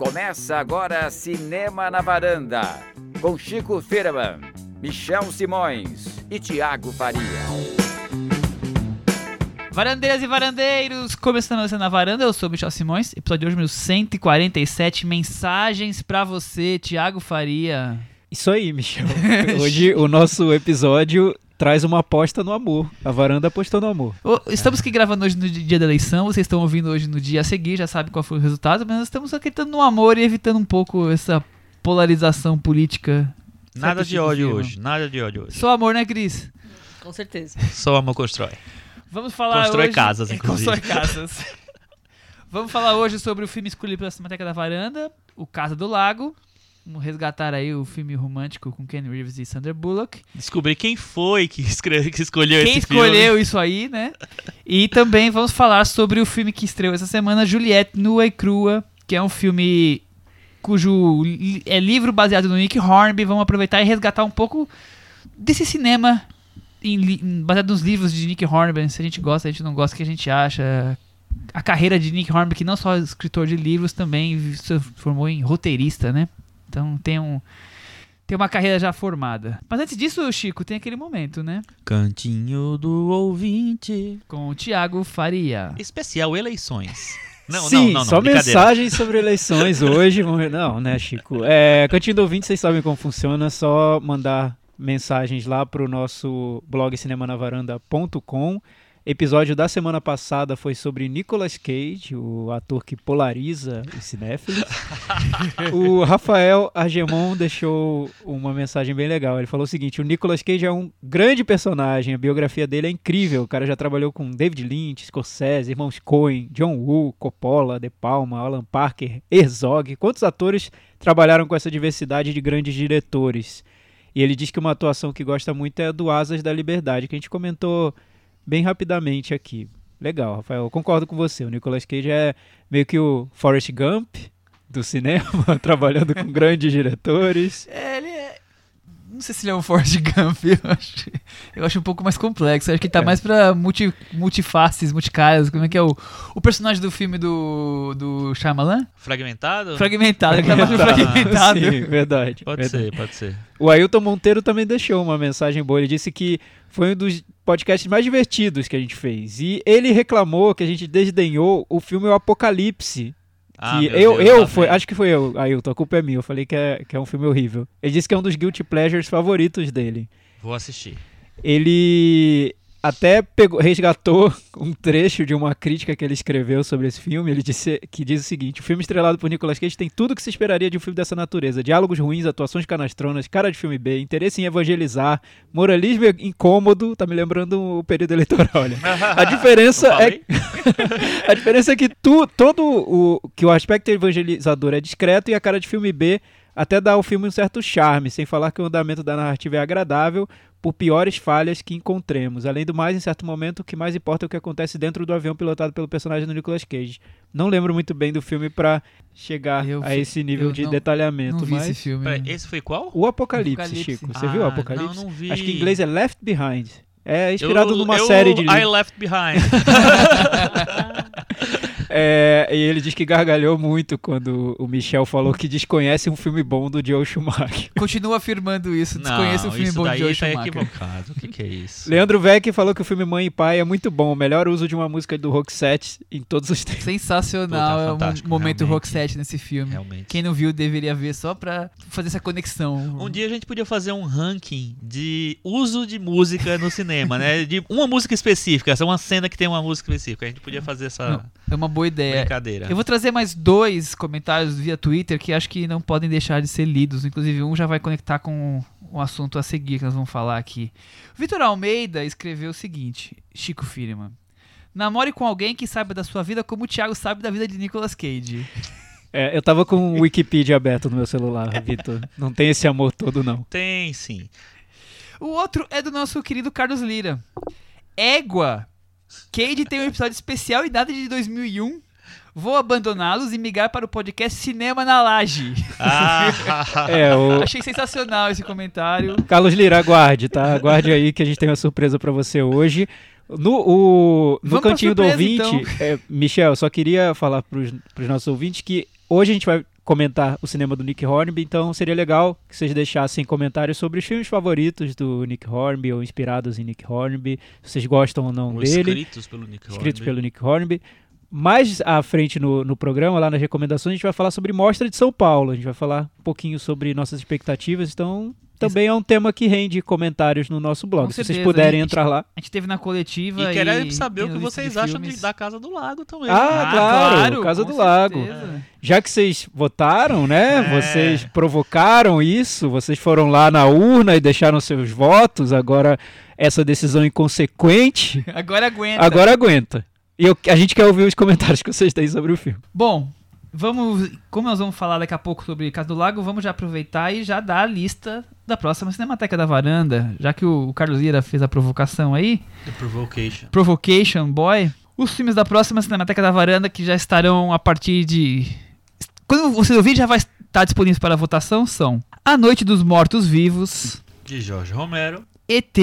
Começa agora Cinema na Varanda, com Chico Firman, Michel Simões e Tiago Faria. Varandeiras e varandeiros, começando você na varanda, eu sou o Michel Simões, episódio de hoje, meu 147, mensagens pra você, Tiago Faria. Isso aí, Michel. Hoje o nosso episódio traz uma aposta no amor. A varanda apostou no amor. Estamos aqui gravando hoje no dia da eleição, vocês estão ouvindo hoje no dia a seguir, já sabe qual foi o resultado, mas nós estamos acreditando no amor e evitando um pouco essa polarização política. Nada de ódio hoje, nada de ódio hoje. Só amor, né, Cris? Com certeza. Só amor constrói. Vamos falar Constrói hoje... casas, inclusive. Constrói casas. Vamos falar hoje sobre o filme escolhido pela Cinemateca da Varanda, O Casa do Lago. Vamos resgatar aí o filme romântico com Ken Reeves e Sandra Bullock. Descobrir quem foi que, escreve, que escolheu Quem esse filme. escolheu isso aí, né? E também vamos falar sobre o filme que estreou essa semana, Juliette Nua e Crua, que é um filme cujo é livro baseado no Nick Hornby. Vamos aproveitar e resgatar um pouco desse cinema em baseado nos livros de Nick Hornby. Se a gente gosta, a gente não gosta, o que a gente acha. A carreira de Nick Hornby, que não só é escritor de livros, também se formou em roteirista, né? Então tem um tem uma carreira já formada. Mas antes disso, Chico, tem aquele momento, né? Cantinho do ouvinte. Com o Thiago Faria. Especial eleições. Não, Sim, não, não, não, só mensagens sobre eleições hoje. Não, né, Chico? É, Cantinho do Ouvinte, vocês sabem como funciona. É só mandar mensagens lá pro nosso blog cinemanavaranda.com. Episódio da semana passada foi sobre Nicolas Cage, o ator que polariza os cinéfilos. o Rafael Argemon deixou uma mensagem bem legal. Ele falou o seguinte: o Nicolas Cage é um grande personagem, a biografia dele é incrível. O cara já trabalhou com David Lynch, Scorsese, irmãos Coen, John Woo, Coppola, De Palma, Alan Parker, Herzog. Quantos atores trabalharam com essa diversidade de grandes diretores? E ele diz que uma atuação que gosta muito é a do Asas da Liberdade, que a gente comentou bem rapidamente aqui. Legal, Rafael, eu concordo com você. O Nicolas Cage é meio que o Forrest Gump do cinema, trabalhando com grandes diretores. É. Não sei se ele é um Forrest Gump, eu acho, eu acho um pouco mais complexo. Eu acho que ele tá É. mais pra multi, multifaces, multicaras. Como é que é o, o personagem do filme do, do Shyamalan? Fragmentado? Fragmentado, ele tá mais fragmentado. Sim, verdade. Pode verdade. ser, pode ser. O Ailton Monteiro também deixou uma mensagem boa. Ele disse que foi um dos podcasts mais divertidos que a gente fez. E ele reclamou que a gente desdenhou o filme O Apocalipse. Ah, eu, Deus, eu foi, acho que foi eu, Ailton, a culpa é minha. Eu falei que é, que é um filme horrível. Ele disse que é um dos guilty pleasures favoritos dele. Vou assistir. Ele até pegou, resgatou um trecho de uma crítica que ele escreveu sobre esse filme. Ele disse que diz o seguinte: o filme estrelado por Nicolas Cage tem tudo que se esperaria de um filme dessa natureza: diálogos ruins, atuações canastronas, cara de filme B, interesse em evangelizar, moralismo incômodo. Tá me lembrando o período eleitoral. Olha. A diferença é a diferença é que tu, todo o que o aspecto evangelizador é discreto e a cara de filme B até dá ao filme um certo charme, sem falar que o andamento da narrativa é agradável por piores falhas que encontremos. Além do mais, em certo momento, o que mais importa é o que acontece dentro do avião pilotado pelo personagem do Nicolas Cage. Não lembro muito bem do filme pra chegar Eu a esse nível eu de não- detalhamento, Não vi mas esse filme. Peraí, esse foi qual? o Apocalipse, Apocalipse. Chico. Você viu o Ah, Apocalipse? não, não vi. Acho que em inglês é Left Behind. É inspirado Eu- numa eu- série de I. Left Behind. É, e ele diz que gargalhou muito quando o Michel falou que desconhece um filme bom do Joe Schumacher. Continua afirmando isso. Desconheço o filme isso bom de Joe tá Schumacher. equivocado. O que, que é isso? Leandro Vec falou que o filme Mãe e Pai é muito bom, o melhor uso de uma música do Roxette em todos os tempos. Sensacional. Puta, é fantástico, um momento. Roxette nesse filme. Realmente. Quem não viu deveria ver só pra fazer essa conexão. Um dia a gente podia fazer um ranking de uso de música no cinema, né? De uma música específica, essa é uma cena que tem uma música específica. A gente podia fazer essa É uma boa ideia. brincadeira. Eu vou trazer mais dois comentários via Twitter que acho que não podem deixar de ser lidos. Inclusive, um já vai conectar com o assunto a seguir que nós vamos falar aqui. Vitor Almeida escreveu o seguinte: Chico Firman. Namore com alguém que saiba da sua vida como o Thiago sabe da vida de Nicolas Cage. É, eu tava com o Wikipedia aberto no meu celular, Vitor. Não tem esse amor todo, não. Tem sim. O outro é do nosso querido Carlos Lira. Égua. Cage tem um episódio especial em data de 2001. Vou abandoná-los e migrar para o podcast Cinema na Laje. Ah, É, o Achei sensacional esse comentário. Carlos Lira, aguarde, tá? Aguarde aí que a gente tem uma surpresa pra você hoje. No, o, no Vamos cantinho do surpresa, ouvinte, é, Michel, só queria falar pros, pros nossos ouvintes que hoje a gente vai comentar o cinema do Nick Hornby, então seria legal que vocês deixassem comentários sobre os filmes favoritos do Nick Hornby ou inspirados em Nick Hornby, se vocês gostam ou não Ou dele, escritos pelo Nick escritos Hornby. pelo Nick Hornby. Mais à frente no, no programa, lá nas recomendações, a gente vai falar sobre Mostra de São Paulo. A gente vai falar um pouquinho sobre nossas expectativas. Então, também é um tema que rende comentários no nosso blog. Com Se vocês puderem a gente- entrar lá. A gente teve na coletiva E e... saber o que vocês de acham de, da Casa do Lago também. Ah, claro, Casa com do Lago. certeza. Já que vocês votaram, né? É. Vocês provocaram isso, vocês foram lá na urna e deixaram seus votos. Agora, essa decisão inconsequente, Agora aguenta. agora aguenta. E eu- a gente quer ouvir os comentários que vocês têm sobre o filme. Bom, vamos. Como nós vamos falar daqui a pouco sobre Casa do Lago, vamos já aproveitar e já dar a lista da próxima Cinemateca da Varanda. Já que o, o Carlos Lira fez a provocação aí, The Provocation. Provocation Boy. Os filmes da próxima Cinemateca da Varanda que já estarão a partir de. Quando você ouvir, já vai estar disponíveis para votação são A Noite dos Mortos Vivos, De Jorge Romero. ET,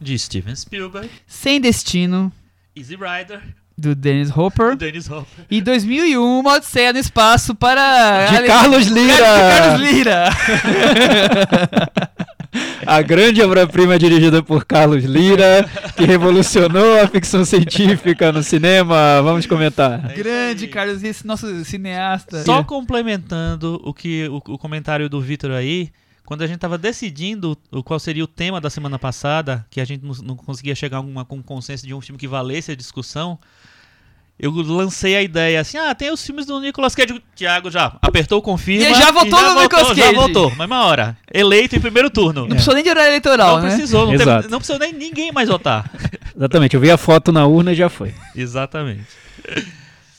De Steven Spielberg. Sem Destino, Easy Rider. Do Dennis Hopper. Do Dennis Hopper. E 2001, Uma Odisseia no Espaço para... De Ale- Carlos De Lira! Carlos Lira! A grande obra-prima dirigida por Carlos Lira, que revolucionou a ficção científica no cinema. Vamos comentar. É Grande. Carlos Lira, esse nosso cineasta. Só complementando o que o, o comentário do Vitor aí, quando a gente tava decidindo o qual seria o tema da semana passada, que a gente não, não conseguia chegar a uma, com um consenso de um filme que valesse a discussão, eu lancei a ideia assim: ah, tem os filmes do Nicolas Cage. Tiago já apertou o confirma. E já votou no Nicolas Já Cage. votou, mesma hora. Eleito em primeiro turno. Não precisou nem de horário eleitoral, Não né? precisou, não, Exato. teve, não precisou nem ninguém mais votar. Exatamente, eu vi a foto na urna e já foi. Exatamente.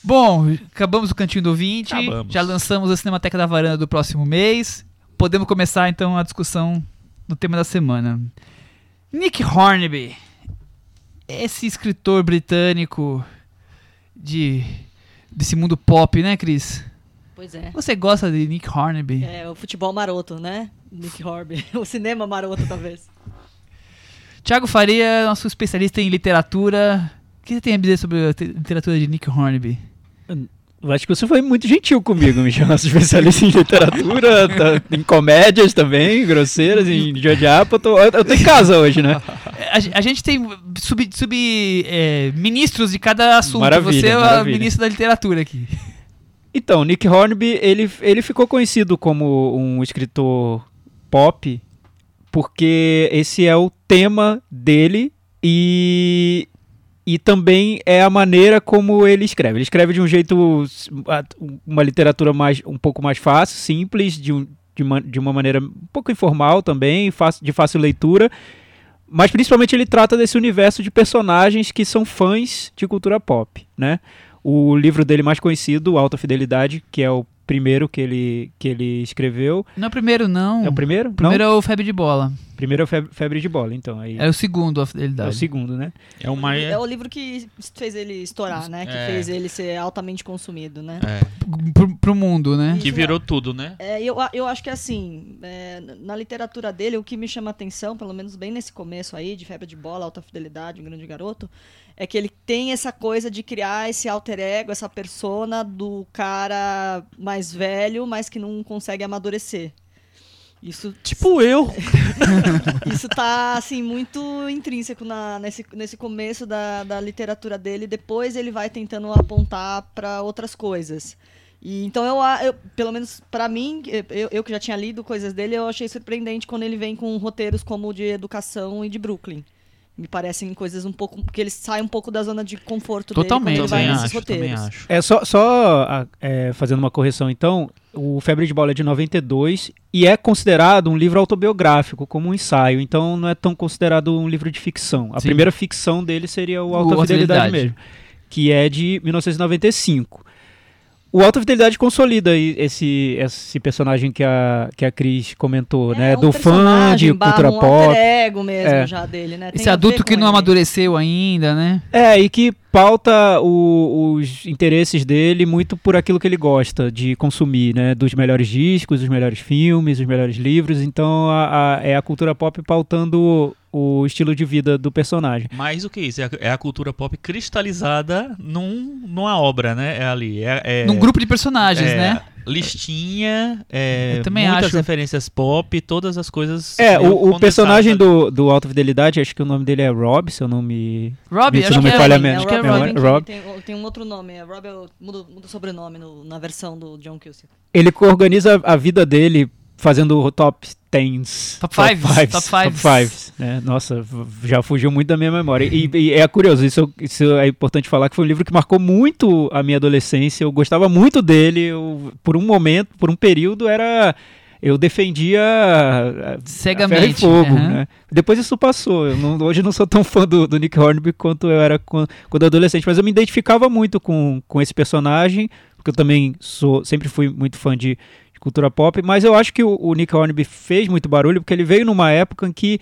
Bom, acabamos o Cantinho do ouvinte. Acabamos. Já lançamos a Cinemateca da Varanda do próximo mês. Podemos começar então a discussão do tema da semana. Nick Hornby. Esse escritor britânico de desse mundo pop, né, Cris? Pois é. Você gosta de Nick Hornby? É, o futebol maroto, né? Nick Horby. O cinema maroto, talvez. Tiago Faria, nosso especialista em literatura. O que você tem a dizer sobre a te- literatura de Nick Hornby? Eu acho que você foi muito gentil comigo, Michel. Nosso especialista em literatura, tá- em comédias também, grosseiras, em George Apatow. Eu, eu tô em casa hoje, né? A, a gente tem sub, sub, é, ministros de cada assunto. Maravilha, Você é o ministro da literatura aqui. Então, Nick Hornby, ele, ele ficou conhecido como um escritor pop porque esse é o tema dele e, e também é a maneira como ele escreve. Ele escreve de um jeito, uma literatura mais, um pouco mais fácil, simples, de, um, de, uma, de uma maneira um pouco informal também, de fácil leitura. Mas principalmente ele trata desse universo de personagens que são fãs de cultura pop, né? O livro dele mais conhecido, Alta Fidelidade, que é o primeiro que ele, que ele escreveu. Não é o primeiro, não. É o primeiro? O primeiro Não? é o Febre de Bola. Primeiro é o Febre, Febre de Bola, então. Aí É o segundo, a é fidelidade. o segundo, né? É o mais. É o livro que fez ele estourar, né? Que É. fez ele ser altamente consumido, né? É, Pro, pro mundo, né? que virou tudo, né? É, eu, eu acho que assim, é, na literatura dele, o que me chama atenção, pelo menos bem nesse começo aí, de Febre de Bola, Alta Fidelidade, Um Grande Garoto, é que ele tem essa coisa de criar esse alter ego, essa persona do cara mais velho, mas que não consegue amadurecer. Isso, Tipo eu. isso tá, assim, muito intrínseco na- nesse, nesse começo da, da literatura dele. Depois ele vai tentando apontar para outras coisas. E, então, eu, eu, pelo menos para mim, eu, eu que já tinha lido coisas dele, eu achei surpreendente quando ele vem com roteiros como o de educação e de Brooklyn. Me parecem coisas um pouco. Porque ele sai um pouco da zona de conforto Totalmente. dele quando ele vai acho, também roteiros. acho. É só, só a- é, fazendo uma correção, então, o Febre de Bola é de 92 e é considerado um livro autobiográfico, como um ensaio, então não é tão considerado um livro de ficção. A Sim. primeira ficção dele seria o Alta O Fidelidade Fidelidade. mesmo, que é de 1995. O Alta Fidelidade consolida esse, esse personagem que a, que a Cris comentou, É, né? um Do fã de cultura um pop. ego mesmo É. já dele, né? Tem Esse adulto que não ele. amadureceu ainda, né? É, e que pauta o- os interesses dele muito por aquilo que ele gosta de consumir, né? Dos melhores discos, os melhores filmes, os melhores livros. Então a- a- é a cultura pop pautando o estilo de vida do personagem. Mais do que isso, é a, é a cultura pop cristalizada num, numa obra, né? É ali. É, é- Num grupo de personagens, é, né? Listinha, é, Eu também muitas acho. referências pop, todas as coisas. É, o, o personagem do, do Alta Fidelidade, acho que o nome dele é Rob, se eu não me. Rob, Se acho não que me é, falha a Robin, memória. acho que é Rob. Robin, Rob. Tem, tem um outro nome, é Rob, eu- muda, muda o sobrenome no- na versão do John Cusack. Ele organiza a vida dele fazendo o top 10s. Top fives, fives, top fives. fives, né? Nossa, já fugiu muito da minha memória. E, e é curioso, isso, isso é importante falar que foi um livro que marcou muito a minha adolescência. Eu gostava muito dele. eu- por um momento, por um período, era. Eu defendia Cegamente, e fogo, aham. né? Depois isso passou. Eu não- hoje eu não sou tão fã do, do Nick Hornby quanto eu era quan- quando adolescente, mas eu me identificava muito com, com esse personagem, porque eu também sou, sempre fui muito fã de cultura pop, mas eu acho que o, o Nick Hornby fez muito barulho porque ele veio numa época em que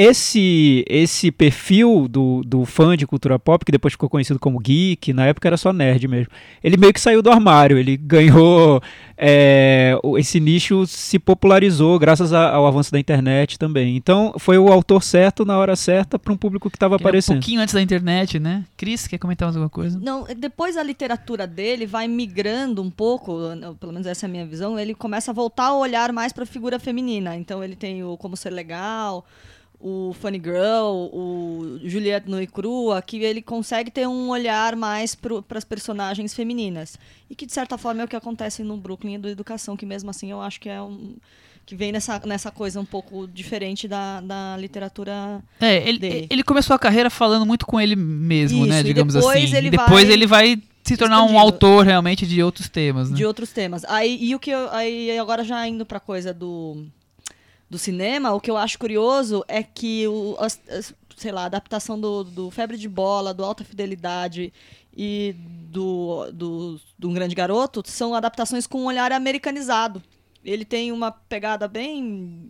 esse esse perfil do, do fã de cultura pop, que depois ficou conhecido como geek, na época era só nerd mesmo, ele meio que saiu do armário, ele ganhou é, esse nicho se popularizou graças a- ao avanço da internet também. Então foi o autor certo na hora certa para um público que estava Que é um aparecendo. pouquinho antes da internet, né? Cris, quer comentar mais alguma coisa? Não, depois a literatura dele vai migrando um pouco, pelo menos essa é a minha visão, ele começa a voltar a olhar mais para a figura feminina. Então ele tem o Como Ser Legal, o Funny Girl, o Juliette Nua e Crua, que ele consegue ter um olhar mais para as personagens femininas. E que, de certa forma, é o que acontece no Brooklyn do Educação, que mesmo assim eu acho que é um... que vem nessa, nessa coisa um pouco diferente da, da literatura É, ele, dele. ele começou a carreira falando muito com ele mesmo, né? Isso, e Digamos depois assim. ele depois vai ele vai se tornar um expandindo. autor realmente de outros temas, né? de outros temas. Aí, e o que eu, aí agora já indo pra coisa do, do cinema, o que eu acho curioso é que o, sei lá, a adaptação do, do Febre de Bola, do Alta Fidelidade e do, do, do Um Grande Garoto são adaptações com um olhar americanizado. Ele tem uma pegada bem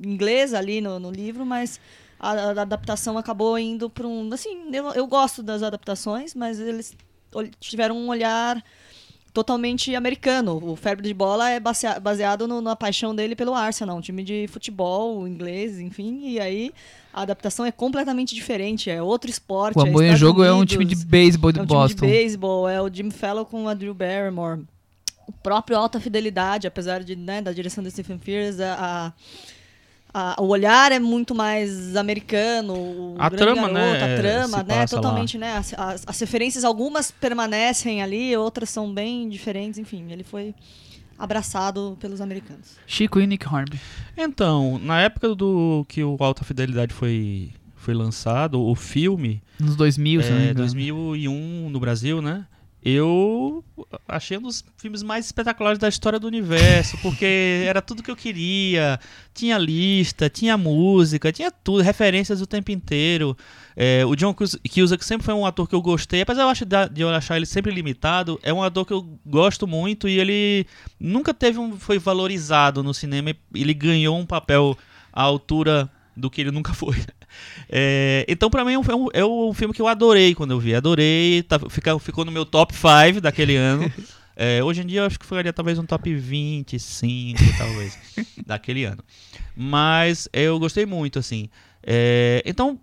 inglesa ali no, no livro, mas a, a adaptação acabou indo para um. Assim, eu, eu gosto das adaptações, mas eles tiveram um olhar totalmente americano. O Febre de Bola é basea- baseado no- na paixão dele pelo Arsenal, um time de futebol inglês, enfim. E aí a adaptação é completamente diferente, é outro esporte. O é Amor Estados Jogo é um Unidos, time de beisebol de é um Boston. time de beisebol, é o Jim Fellow com a Drew Barrymore. O próprio Alta Fidelidade, apesar de, né, da direção do Stephen Frears, a, a- o olhar é muito mais americano, o A trama, garoto, né, a trama, se né, passa lá. totalmente, né, as, as- as referências, algumas permanecem ali, outras são bem diferentes, enfim, ele foi abraçado pelos americanos. Chico e Nick Hornby. Então, na época do que o Alta Fidelidade foi, foi lançado, o filme, Nos 2000, se não me é, engano. 2001 no Brasil, né? Eu achei um dos filmes mais espetaculares da história do universo, porque era tudo que eu queria. Tinha lista, tinha música, tinha tudo, referências o tempo inteiro. É, o John Cus- Cusack sempre foi um ator que eu gostei, apesar eu acho de eu achar ele sempre limitado, é um ator que eu gosto muito e ele nunca teve um, foi valorizado no cinema. Ele ganhou um papel à altura do que ele nunca foi. É, então, pra mim, é um, é um- é um filme que eu adorei quando eu vi. Adorei, tá, fica- ficou no meu top 5 daquele ano. É, hoje em dia, eu acho que ficaria talvez um top 25, talvez, daquele ano. Mas eu gostei muito, assim. É, então,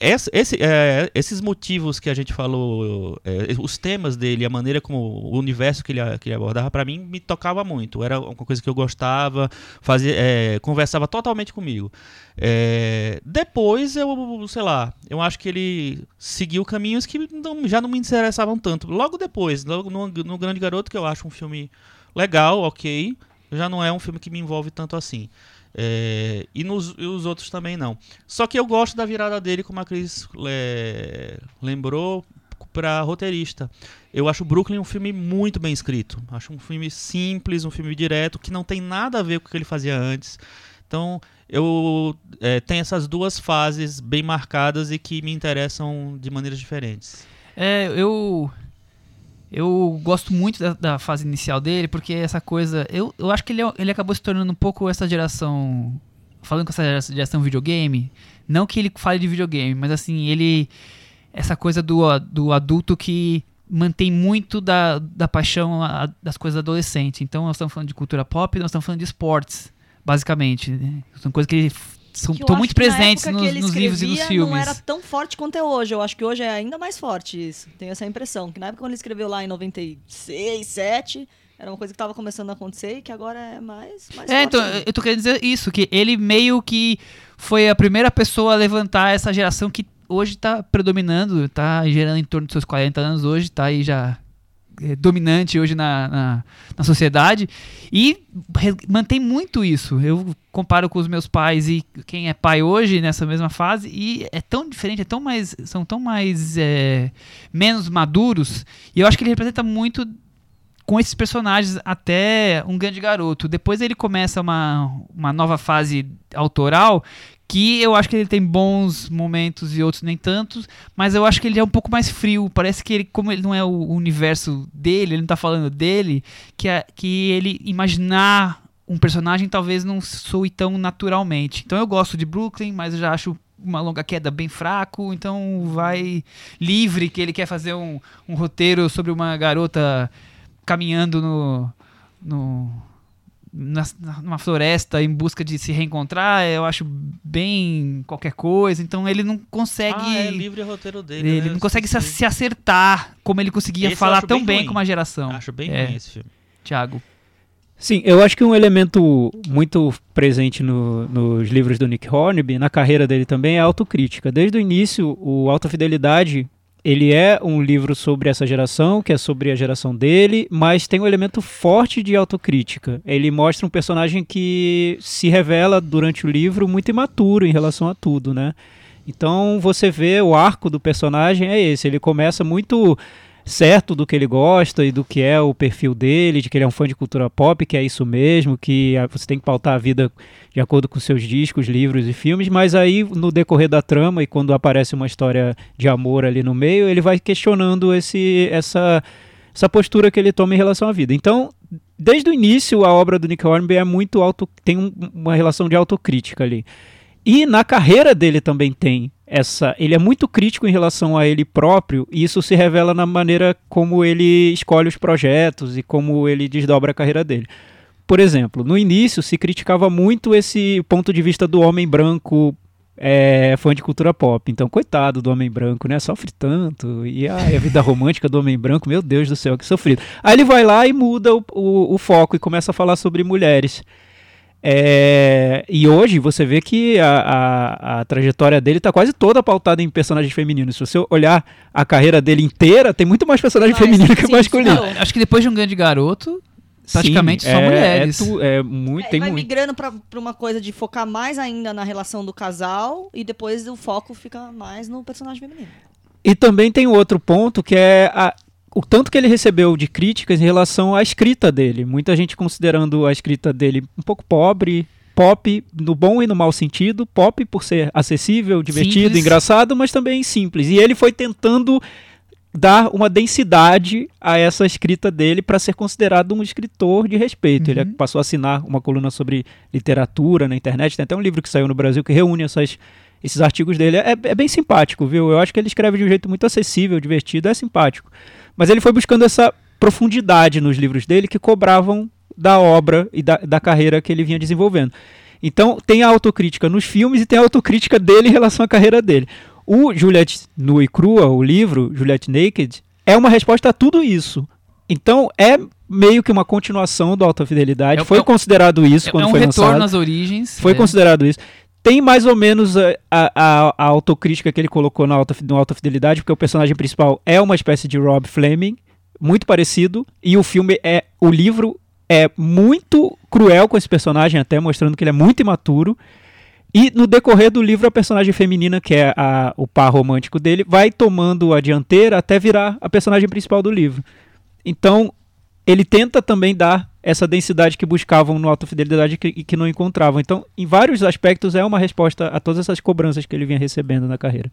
esse- esse- é, esses motivos que a gente falou, é, os temas dele, a maneira como o universo que ele, que ele abordava, pra mim, me tocava muito. Era uma coisa que eu gostava, fazia, é, conversava totalmente comigo. É, depois eu, sei lá, eu acho que ele seguiu caminhos que não- já não me interessavam tanto. Logo depois, logo no, no Grande Garoto, que eu acho um filme legal, ok, já não é um filme que me envolve tanto assim. É, e, nos, e os outros também não. Só que eu gosto da virada dele, como a Cris é, lembrou, para roteirista. Eu acho Brooklyn um filme muito bem escrito. Acho um filme simples, um filme direto, que não tem nada a ver com o que ele fazia antes. Então, eu é, tenho essas duas fases bem marcadas e que me interessam de maneiras diferentes. É, eu. Eu gosto muito da, da fase inicial dele, porque essa coisa. Eu, eu acho que ele, é- ele acabou se tornando um pouco essa geração. Falando com essa geração, videogame. Não que ele fale de videogame, mas assim, ele. Essa coisa do, do adulto que mantém muito da, da paixão a- das coisas adolescentes. Então, nós estamos falando de cultura pop nós estamos falando de esportes, basicamente. né? São coisas que ele estão muito presentes nos, nos livros e nos filmes. Não era tão forte quanto é hoje. Eu acho que hoje é ainda mais forte isso. Tenho essa impressão. Que na época quando ele escreveu lá em 96, 7, Era uma coisa que tava começando a acontecer e que agora é mais, mais É, então, ainda. eu tô querendo dizer isso, que ele meio que foi a primeira pessoa a levantar essa geração que hoje tá predominando, tá gerando em torno dos seus 40 anos hoje, tá aí já dominante hoje na, na, na sociedade e mantém muito isso. Eu comparo com os meus pais e quem é pai hoje nessa mesma fase e é tão diferente, é tão mais, são tão mais é, menos maduros e eu acho que ele representa muito com esses personagens até um grande garoto. Depois ele começa uma, uma nova fase autoral que eu acho que ele tem bons momentos e outros nem tantos, mas eu acho que ele é um pouco mais frio. Parece que ele, como ele não é o universo dele, ele não tá falando dele, que, é, que ele imaginar um personagem talvez não soe tão naturalmente. Então eu gosto de Brooklyn, mas eu já acho uma longa queda bem fraco, então vai livre que ele quer fazer um, um roteiro sobre uma garota caminhando no, no na, numa floresta em busca de se reencontrar, eu acho bem qualquer coisa, então ele não consegue Ah, é livre o roteiro dele. ele né? não consegue se, se acertar como ele conseguia Esse falar tão bem bem com uma geração. Acho bem É. ruim esse filme. Thiago. Sim, eu acho que um elemento muito presente no- nos livros do Nick Hornby, na carreira dele também, é a autocrítica. Desde o início, o Alta Fidelidade, ele é um livro sobre essa geração, que é sobre a geração dele, mas tem um elemento forte de autocrítica. Ele mostra um personagem que se revela durante o livro muito imaturo em relação a tudo, né? Então você vê o arco do personagem é esse, ele começa muito certo do que ele gosta e do que é o perfil dele, de que ele é um fã de cultura pop, que é isso mesmo, que você tem que pautar a vida de acordo com seus discos, livros e filmes, mas aí no decorrer da trama e quando aparece uma história de amor ali no meio, ele vai questionando esse essa essa postura que ele toma em relação à vida. Então, desde o início a obra do Nick Hornby é muito auto tem um- uma relação de autocrítica ali. E na carreira dele também tem essa. Ele é muito crítico em relação a ele próprio, e isso se revela na maneira como ele escolhe os projetos e como ele desdobra a carreira dele. Por exemplo, no início se criticava muito esse ponto de vista do homem branco é, fã de cultura pop. Então, coitado do homem branco, né? Sofre tanto. E ai, a vida romântica do homem branco, meu Deus do céu, que sofrido. Aí ele vai lá e muda o, o- o foco e começa a falar sobre mulheres. É, e hoje você vê que a, a, a trajetória dele está quase toda pautada em personagens femininos. Se você olhar a carreira dele inteira, tem muito mais personagem Ah, feminino sim, que sim, masculino. não. Acho que depois de um grande garoto, praticamente Sim, só é- mulheres. É, tu- é muito, É, tem vai muito. migrando pra, pra uma coisa de focar mais ainda na relação do casal e depois o foco fica mais no personagem feminino. E também tem outro ponto que é a- o tanto que ele recebeu de críticas em relação à escrita dele. Muita gente considerando a escrita dele um pouco pobre, pop no bom e no mau sentido, pop por ser acessível, divertido, Simples. engraçado, mas também simples. E ele foi tentando dar uma densidade a essa escrita dele para ser considerado um escritor de respeito. Ele Uhum. passou a assinar uma coluna sobre literatura na internet, tem até um livro que saiu no Brasil que reúne essas esses artigos dele. É, é bem simpático, viu? Eu acho que ele escreve de um jeito muito acessível, divertido, é simpático. Mas ele foi buscando essa profundidade nos livros dele que cobravam da obra e da, da carreira que ele vinha desenvolvendo. Então tem a autocrítica nos filmes e tem a autocrítica dele em relação à carreira dele. O Juliette Nua e Crua, o livro Juliette Naked, é uma resposta a tudo isso. Então é meio que uma continuação do Alta Fidelidade. É- foi é- considerado isso É quando um foi retorno lançado. às origens. Foi é. considerado isso. Tem mais ou menos a, a, a- autocrítica que ele colocou no Alta, no Alta Fidelidade, porque o personagem principal é uma espécie de Rob Fleming, muito parecido, e o filme é. O livro é muito cruel com esse personagem, até mostrando que ele é muito imaturo. E no decorrer do livro, a personagem feminina, que é a- o par romântico dele, vai tomando a dianteira até virar a personagem principal do livro. Então, ele tenta também dar essa densidade que buscavam no Alta Fidelidade e que, não encontravam. Então, em vários aspectos, é uma resposta a todas essas cobranças que ele vinha recebendo na carreira.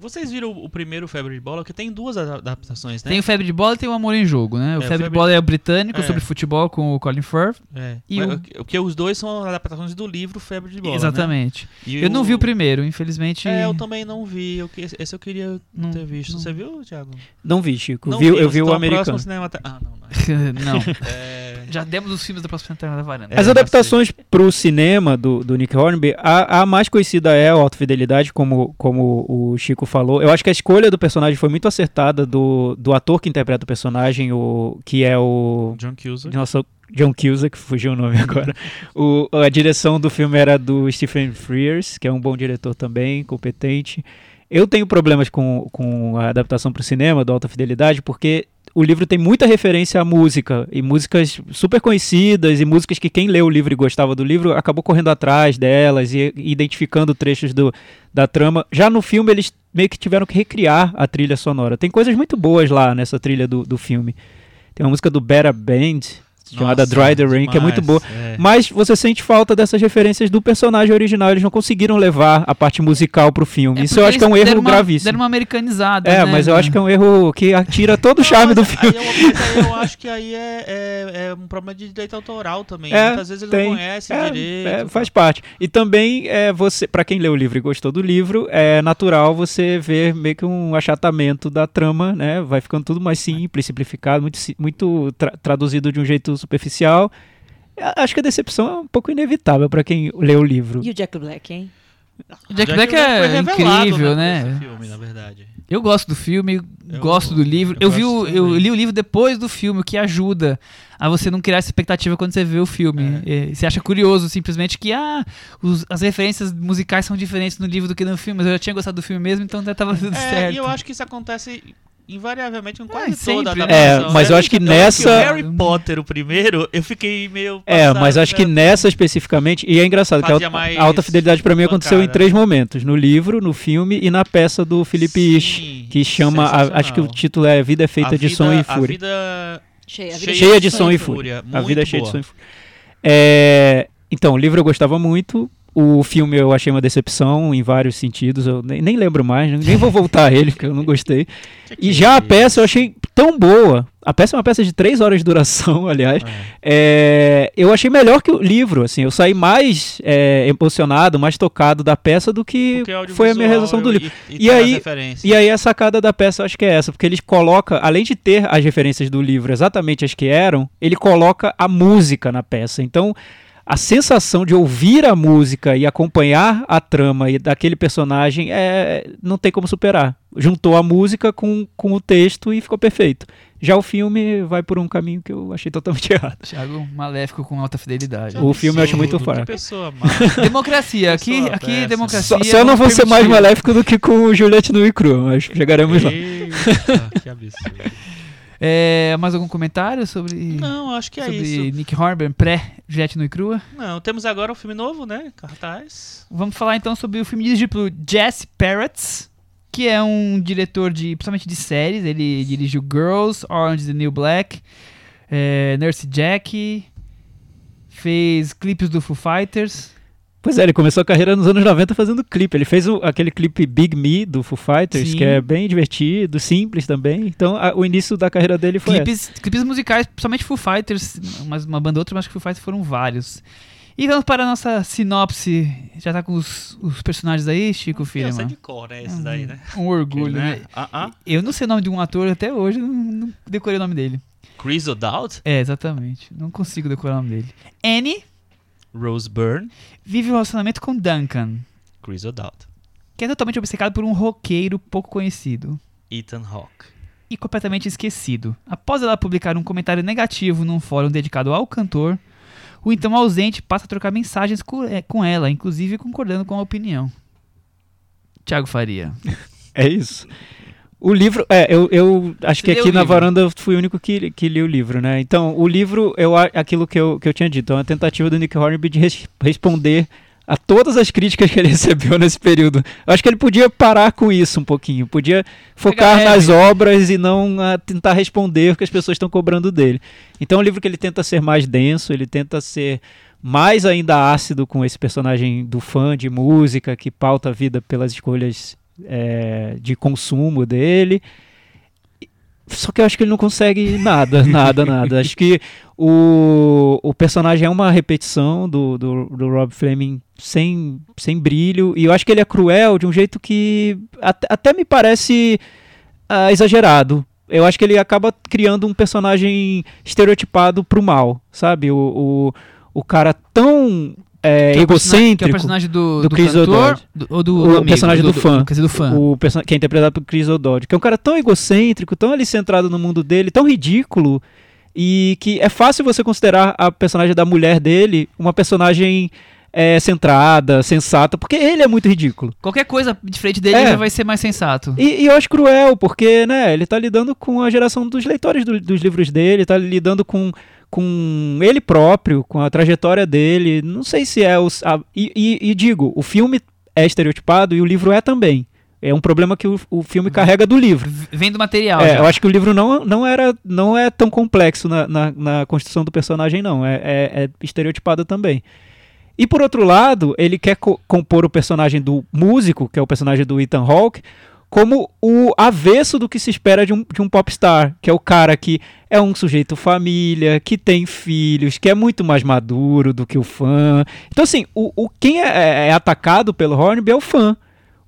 Vocês viram o primeiro Febre de Bola? Que tem duas adaptações, né? Tem o Febre de Bola e tem o Amor em Jogo, né? O É, o Febre de Febre- Bola é o britânico É. sobre futebol com o Colin Firth. É. E o- o... Porque os dois são adaptações do livro Febre de Bola. né? Exatamente. E Eu não vi o primeiro, infelizmente. É, eu também não vi. Eu que- Esse eu queria Não- ter visto. não- Você viu, Thiago? Não vi, Chico. Não Vi- eu vi então o próximo americano. cinema tá- Ah, não, não. não. É, Já demos os filmes da próxima Lanterna da Varanda. As É, adaptações pro cinema do, do Nick Hornby, a, a mais conhecida é a Alta Fidelidade, como, como o Chico falou. Eu acho que a escolha do personagem foi muito acertada do, do ator que interpreta o personagem, o, que é o. John Cusack. Nossa, John Cusack, fugiu o nome agora. O, a direção do filme era do Stephen Frears, que é um bom diretor também, competente. Eu tenho problemas com, com a adaptação para o cinema do Alta Fidelidade, porque o livro tem muita referência à música, e músicas super conhecidas, e músicas que quem leu o livro e gostava do livro acabou correndo atrás delas e, identificando trechos do, da trama. Já no filme, eles meio que tiveram que recriar a trilha sonora. Tem coisas muito boas lá nessa trilha do, do filme. Tem uma música do Better Band, chamada Nossa, Dry the Rain, que é muito boa. é. Mas você sente falta dessas referências do personagem original. Eles não conseguiram levar a parte musical pro filme. Isso eu acho que é um erro deram uma- gravíssimo. Deram uma americanizada. É, né, mas eu acho que é um erro que tira todo o charme do mas filme. Aí eu, eu acho que aí é, é, é um problema de direito autoral também. É, Muitas vezes eles tem. não conhecem É, direito. é, faz parte. E também é você, para quem leu o livro e gostou do livro, é natural você ver meio que um achatamento da trama, né? Vai ficando tudo mais simples, simplificado, muito, muito tra- traduzido de um jeito superficial. É, Acho que a decepção é um pouco inevitável para quem leu o livro. E o Jack Black, hein? O Jack Black é foi revelado, incrível, né? né? filme, na verdade. Eu gosto do filme, Eu- gosto do livro. eu Eu, vi o, eu li o livro depois do filme, o que ajuda a você não criar essa expectativa quando você vê o filme. É, Você acha curioso simplesmente que ah, os- as referências musicais são diferentes no livro do que no filme, mas eu já tinha gostado do filme mesmo, então já tava tudo É, certo. e eu acho que isso acontece invariavelmente com quase É, toda a sempre, né? adaptação. É, mas eu acho que nessa- o Harry Potter, o primeiro, eu fiquei meio. É, passado, mas acho que né? nessa especificamente, e é engraçado que a alta, a fidelidade para mim aconteceu em pancada. três momentos: no livro, no filme e na peça do Felipe Sim, Isch, que chama, a- acho que o título é Vida é feita A de vida- som e A fúria. vida Cheia, Cheia Cheia de som e fúria. A Muito vida é cheia de som e fúria. É, então, o livro eu gostava muito. O filme eu achei uma decepção em vários sentidos. Eu nem, nem lembro mais, nem vou voltar a ele, porque eu não gostei. E já a peça eu achei tão boa. A peça é uma peça de três horas de duração, aliás. É, eu achei melhor que o livro. Assim, eu saí mais é, emocionado, mais tocado da peça do que foi a minha resolução do e- livro. E, E as aí-. E aí a sacada da peça eu acho que é essa, porque ele coloca, além de ter as referências do livro exatamente as que eram, ele coloca a música na peça. Então, a sensação de ouvir a música e acompanhar a trama e daquele personagem é não tem como superar. Juntou a música com, com o texto e ficou perfeito. Já o filme vai por um caminho que eu achei totalmente errado. Thiago Maléfico com alta fidelidade. O filme eu acho muito fraco. Pessoa má. Democracia, aqui, Pessoa aqui democracia. Só, só não vou ser mais permitir. maléfico do que com o Juliette no cru, mas chegaremos lá. Eita, que absurdo. É, mais algum comentário sobre, Não, acho que é sobre isso. Nick Hornby pré-Jet no e Crua? Não, temos agora um filme novo, né? Cartaz. Vamos falar então sobre o filme dirigido pelo Jesse Parrots, que é um diretor de, principalmente de séries. Ele dirigiu Girls, Orange is the New Black, é, Nurse Jack, fez clipes do Foo Fighters. Pois é, ele começou a carreira nos anos 90 fazendo clipe. Ele fez o- aquele clipe Big Me do Foo Fighters, Sim. que é bem divertido, simples também. Então, a- o início da carreira dele foi. Clipes, clipes musicais, principalmente Foo Fighters, mas uma banda ou outra, mas acho que Foo Fighters foram vários. E vamos para a nossa sinopse. Já tá com os, os personagens aí, Chico Eu sei Firman? de cor, né? Esses daí, né? Um orgulho, né? né? Ah. Eu não sei o nome de um ator até hoje, não, não decorei o nome dele. Chris O'Dowd, É, exatamente. Não consigo decorar o nome dele. Annie Rose Byrne, vive um relacionamento com Duncan, Chris O'Dowd, que é totalmente obcecado por um roqueiro pouco conhecido Ethan Hawke. e completamente esquecido. Após ela publicar um comentário negativo num fórum dedicado ao cantor, o então ausente passa a trocar mensagens co- é, com ela, inclusive concordando com a opinião. Tiago Faria. É isso. O livro, é, eu, eu acho que aqui na livro? varanda eu fui o único que, que li o livro, né? Então, o livro, a- aquilo que eu, que eu tinha dito, é uma tentativa do Nick Hornby de res- responder a todas as críticas que ele recebeu nesse período. Eu acho que ele podia parar com isso um pouquinho, podia focar nas obras e não ah, tentar responder o que as pessoas estão cobrando dele. Então, é um livro que ele tenta ser mais denso, ele tenta ser mais ainda ácido com esse personagem do fã de música que pauta a vida pelas escolhas é, de consumo dele. Só que eu acho que ele não consegue nada, nada, nada. Acho que o, o personagem é uma repetição do, do, do Rob Fleming sem, sem brilho. E eu acho que ele é cruel de um jeito que até, até me parece ah, exagerado. eu acho que ele acaba criando um personagem estereotipado pro mal, sabe? O, o, o cara tão é, Que é egocêntrico. Que é o personagem do, do do, Chris do- ou do, O do amigo, personagem do fã. quer dizer, do fã. O que é interpretado por Chris O'Donnell, que é um cara tão egocêntrico, tão ali centrado no mundo dele, tão ridículo, e que é fácil você considerar a personagem da mulher dele uma personagem é, centrada, sensata, porque ele é muito ridículo. Qualquer coisa diferente dele É. já vai ser mais sensato. E, e eu acho cruel, porque né, ele tá lidando com a geração dos leitores do- dos livros dele, tá lidando com, com ele próprio, com a trajetória dele. Não sei se é os. a- e, e- e digo, o filme é estereotipado e o livro é também. É um problema que o, o filme carrega do livro. Vem do material. É, eu acho que o livro não, não, era, não é tão complexo na, na, na construção do personagem, não. É, é, é estereotipado também. E por outro lado, ele quer co- compor o personagem do músico, que é o personagem do Ethan Hawke, como o avesso do que se espera de um, de um popstar, que é o cara que é um sujeito família, que tem filhos, que é muito mais maduro do que o fã. Então, assim, o, o, quem é, é atacado pelo Hornby é o fã.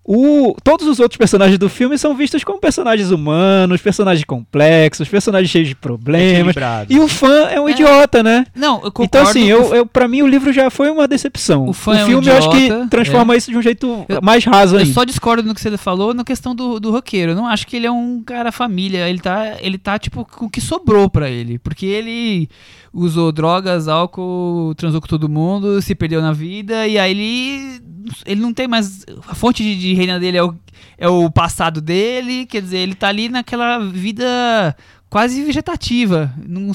O, todos os outros personagens do filme são vistos como personagens humanos, personagens complexos, personagens cheios de problemas. E o fã é um É. idiota, né? Não, eu concordo. Então, assim, eu, eu, pra mim o livro já foi uma decepção. O fã é um filme eu acho idiota, que transforma isso de um jeito Eu- mais raso Eu ainda. só discordo no que você falou na questão do, do roqueiro. Eu não acho que ele é um cara família. Ele tá, ele tá tipo, com o que sobrou pra ele. Porque ele usou drogas, álcool, transou com todo mundo, se perdeu na vida. E aí ele, ele não tem mais. A fonte de, de reina dele é o, é o passado dele. Quer dizer, ele tá ali naquela vida quase vegetativa. Não,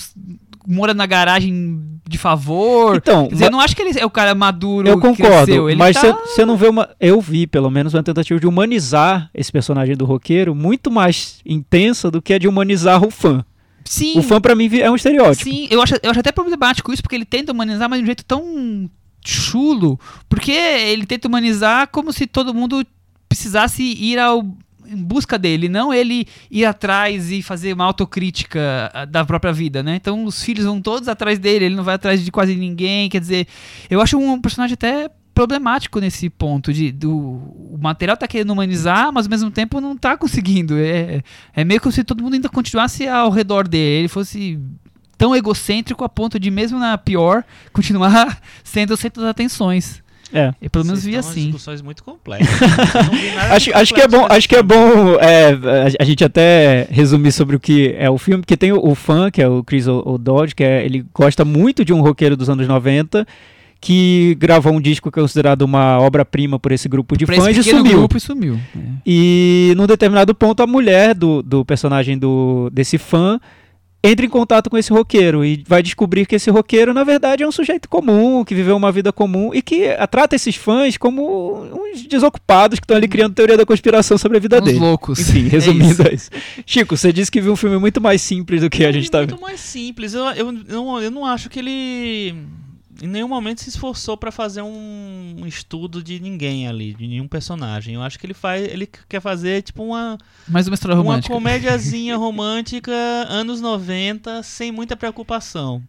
mora na garagem de favor. Então, Quer dizer, eu não acho que ele é o cara maduro. eu concordo, mas tá- você não vê uma. Eu vi, pelo menos, uma tentativa de humanizar esse personagem do roqueiro muito mais intensa do que a de humanizar o fã. Sim, O fã, pra mim, é um estereótipo. Sim, eu acho, eu acho até problemático isso, porque ele tenta humanizar, mas de um jeito tão chulo. Porque ele tenta humanizar como se todo mundo precisasse ir ao, em busca dele, não ele ir atrás e fazer uma autocrítica ah, da própria vida, né? Então os filhos vão todos atrás dele, ele não vai atrás de quase ninguém, quer dizer, eu acho um personagem até problemático nesse ponto de do o material tá querendo humanizar, mas ao mesmo tempo não tá conseguindo. É, é meio como se todo mundo ainda continuasse ao redor dele, ele fosse tão egocêntrico a ponto de mesmo na pior continuar sendo o centro das atenções. É. Eu pelo menos Vocês vi assim. discussões muito complexas. Eu não vi nada de Acho, acho que é bom, acho que é bom é, a- a gente até resumir sobre o que é o filme, porque tem o, o fã, que é o Chris O- O'Donnell, que é, ele gosta muito de um roqueiro dos anos 90, que gravou um disco que é considerado uma obra-prima por esse grupo de Pra fãs esse e sumiu. grupo e sumiu. É. E num determinado ponto a mulher do, do personagem do, desse fã entra em contato com esse roqueiro e vai descobrir que esse roqueiro, na verdade, é um sujeito comum, que viveu uma vida comum e que trata esses fãs como uns desocupados que estão ali criando teoria da conspiração sobre a vida Uns dele. loucos. Enfim, É resumindo isso. é isso. Chico, você disse que viu um filme muito mais simples do que a gente tá muito vendo. mais simples. Eu, eu, não, eu não acho que ele em nenhum momento se esforçou pra fazer um, estudo de ninguém ali, de nenhum personagem. Eu acho que ele faz, ele quer fazer tipo uma Mais uma história uma romântica. comédiazinha romântica anos 90, sem muita preocupação.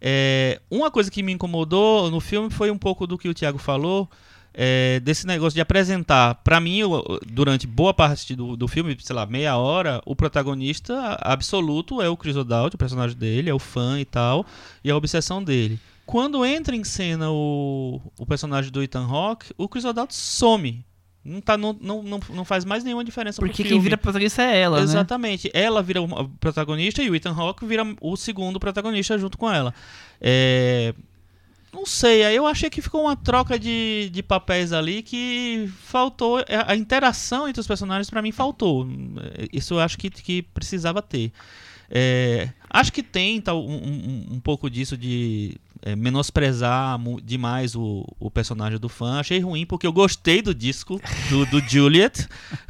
É, uma coisa que me incomodou no filme foi um pouco do que o Thiago falou, é, desse negócio de apresentar. Pra mim, o- durante boa parte do, do filme, sei lá, meia hora, o protagonista absoluto é o Chris O'Dowd, o personagem dele, é o fã e tal, e a obsessão dele. Quando entra em cena o, o personagem do Ethan Hawke, o Chris O'Dowd some. Não, tá, não, não, não, não faz mais nenhuma diferença Porque quem vira protagonista é ela, né? Exatamente. Ela vira o protagonista e o Ethan Hawke vira o segundo protagonista junto com ela. É, Não sei, aí eu achei que ficou uma troca de, de papéis ali que faltou. é, A interação entre os personagens pra mim faltou. Isso eu acho que, que precisava ter. É, acho que tem tá, um, um- um pouco disso de é, menosprezar demais o, o personagem do fã. Achei ruim porque eu gostei do disco do, do Juliet.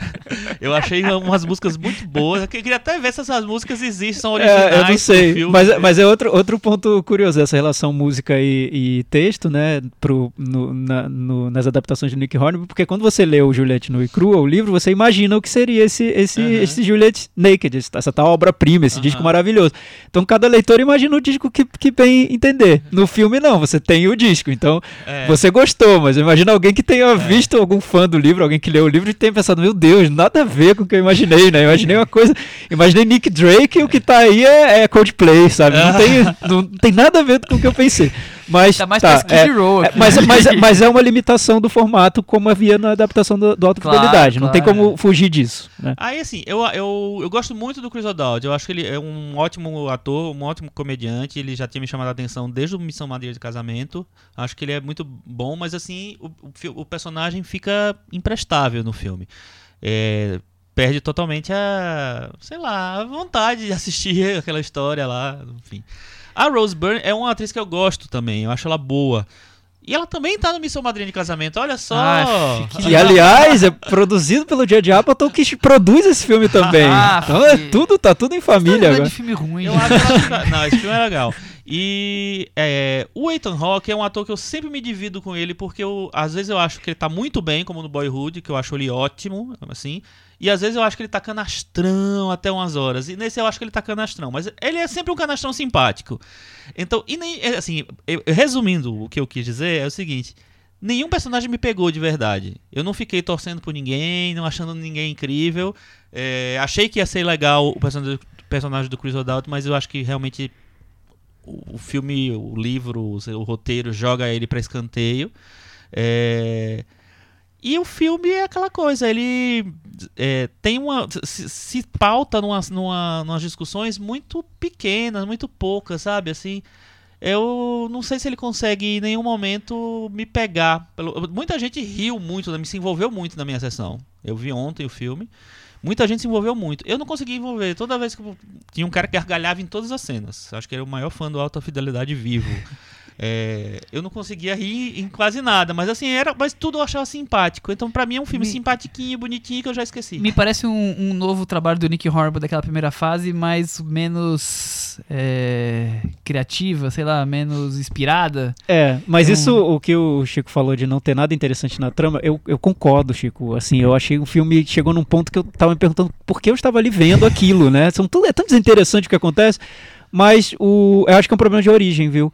eu achei umas músicas muito boas. Eu queria até ver se essas músicas existem, são originais. É, eu não sei, filme. mas, mas é outro, outro ponto curioso, essa relação música e, e texto, né, pro, no- na- no- nas adaptações de Nick Hornby, porque quando você lê o Juliette no e crua, o livro, você imagina o que seria esse, esse, Aham. esse Juliette Naked, essa tal obra-prima, esse Aham. disco maravilhoso. Então cada leitor imagina o disco que, que bem entender. No no filme não, você tem o disco. Então, É. você gostou, mas imagina alguém que tenha visto algum fã do livro, alguém que leu o livro e tenha pensado, meu Deus, nada a ver com o que eu imaginei, né? Imaginei uma coisa. Imaginei Nick Drake e o que tá aí é, é Coldplay, sabe? Não tem, não tem nada a ver com o que eu pensei. Mas, Tá mais tá, pra Skid é, Row é, aqui. mas, mas, mas é uma limitação do formato, como havia na adaptação do, do Alta Claro, Fidelidade. Não tem claro. como fugir disso. Né? Aí, assim, eu, eu, eu gosto muito do Chris O'Dowd. Eu acho que ele é um ótimo ator, um ótimo comediante. Ele já tinha me chamado a atenção desde o Missão Madeira de Casamento. Acho que ele é muito bom, mas, assim, o, o, o personagem fica imprestável no filme. É, perde totalmente a, sei lá, a vontade de assistir aquela história lá, enfim. A Rose Byrne é uma atriz que eu gosto também. Eu acho ela boa. E ela também tá no Missão Madrinha de Casamento, olha só. Ah, que Que, aliás, é produzido pelo J.J. Apatow que produz esse filme também. Ah, então é tudo, tá tudo em família Tá agora. de filme ruim. Eu acho ela Não, esse filme é legal. E é, o Ethan Hawke é um ator que eu sempre me divido com ele, porque eu, às vezes eu acho que ele tá muito bem, como no Boyhood, que eu acho ele ótimo, assim. E às vezes eu acho que ele tá canastrão até umas horas. E nesse eu acho que ele tá canastrão. Mas ele é sempre um canastrão simpático. Então, e nem. é, Assim, resumindo o que eu quis dizer, é o seguinte. Nenhum personagem me pegou de verdade. Eu não fiquei torcendo por ninguém, não achando ninguém incrível. É, achei que ia ser legal o personagem, do Chris O'Dowd, mas eu acho que realmente o, filme, o livro, o, o roteiro joga ele pra escanteio. É, e o filme é aquela coisa, ele é, tem uma. Se, se pauta numa, numa, numas discussões muito pequenas, muito poucas, sabe? Assim. Eu não sei se ele consegue em nenhum momento me pegar. Muita gente riu muito, né, me se envolveu muito na minha sessão. Eu vi ontem o filme. Muita gente se envolveu muito. Eu não consegui envolver. Toda vez que eu... tinha um cara que gargalhava em todas as cenas. Acho que era o maior fã do Alta Fidelidade vivo. É, eu não conseguia rir em quase nada, mas assim era, mas tudo eu achava simpático. Então pra mim é um filme Me- simpatiquinho, bonitinho que eu já esqueci. Me parece um, um novo trabalho do Nick Hornby daquela primeira fase, mas menos é, criativa, sei lá, menos inspirada. É, mas Então- isso, o que o Chico falou de não ter nada interessante na trama, eu, eu concordo, Chico. Assim, eu achei o filme chegou num ponto que eu tava me perguntando por que eu estava ali vendo aquilo, né? São tudo, é tão desinteressante o que acontece, mas o, eu acho que é um problema de origem, viu?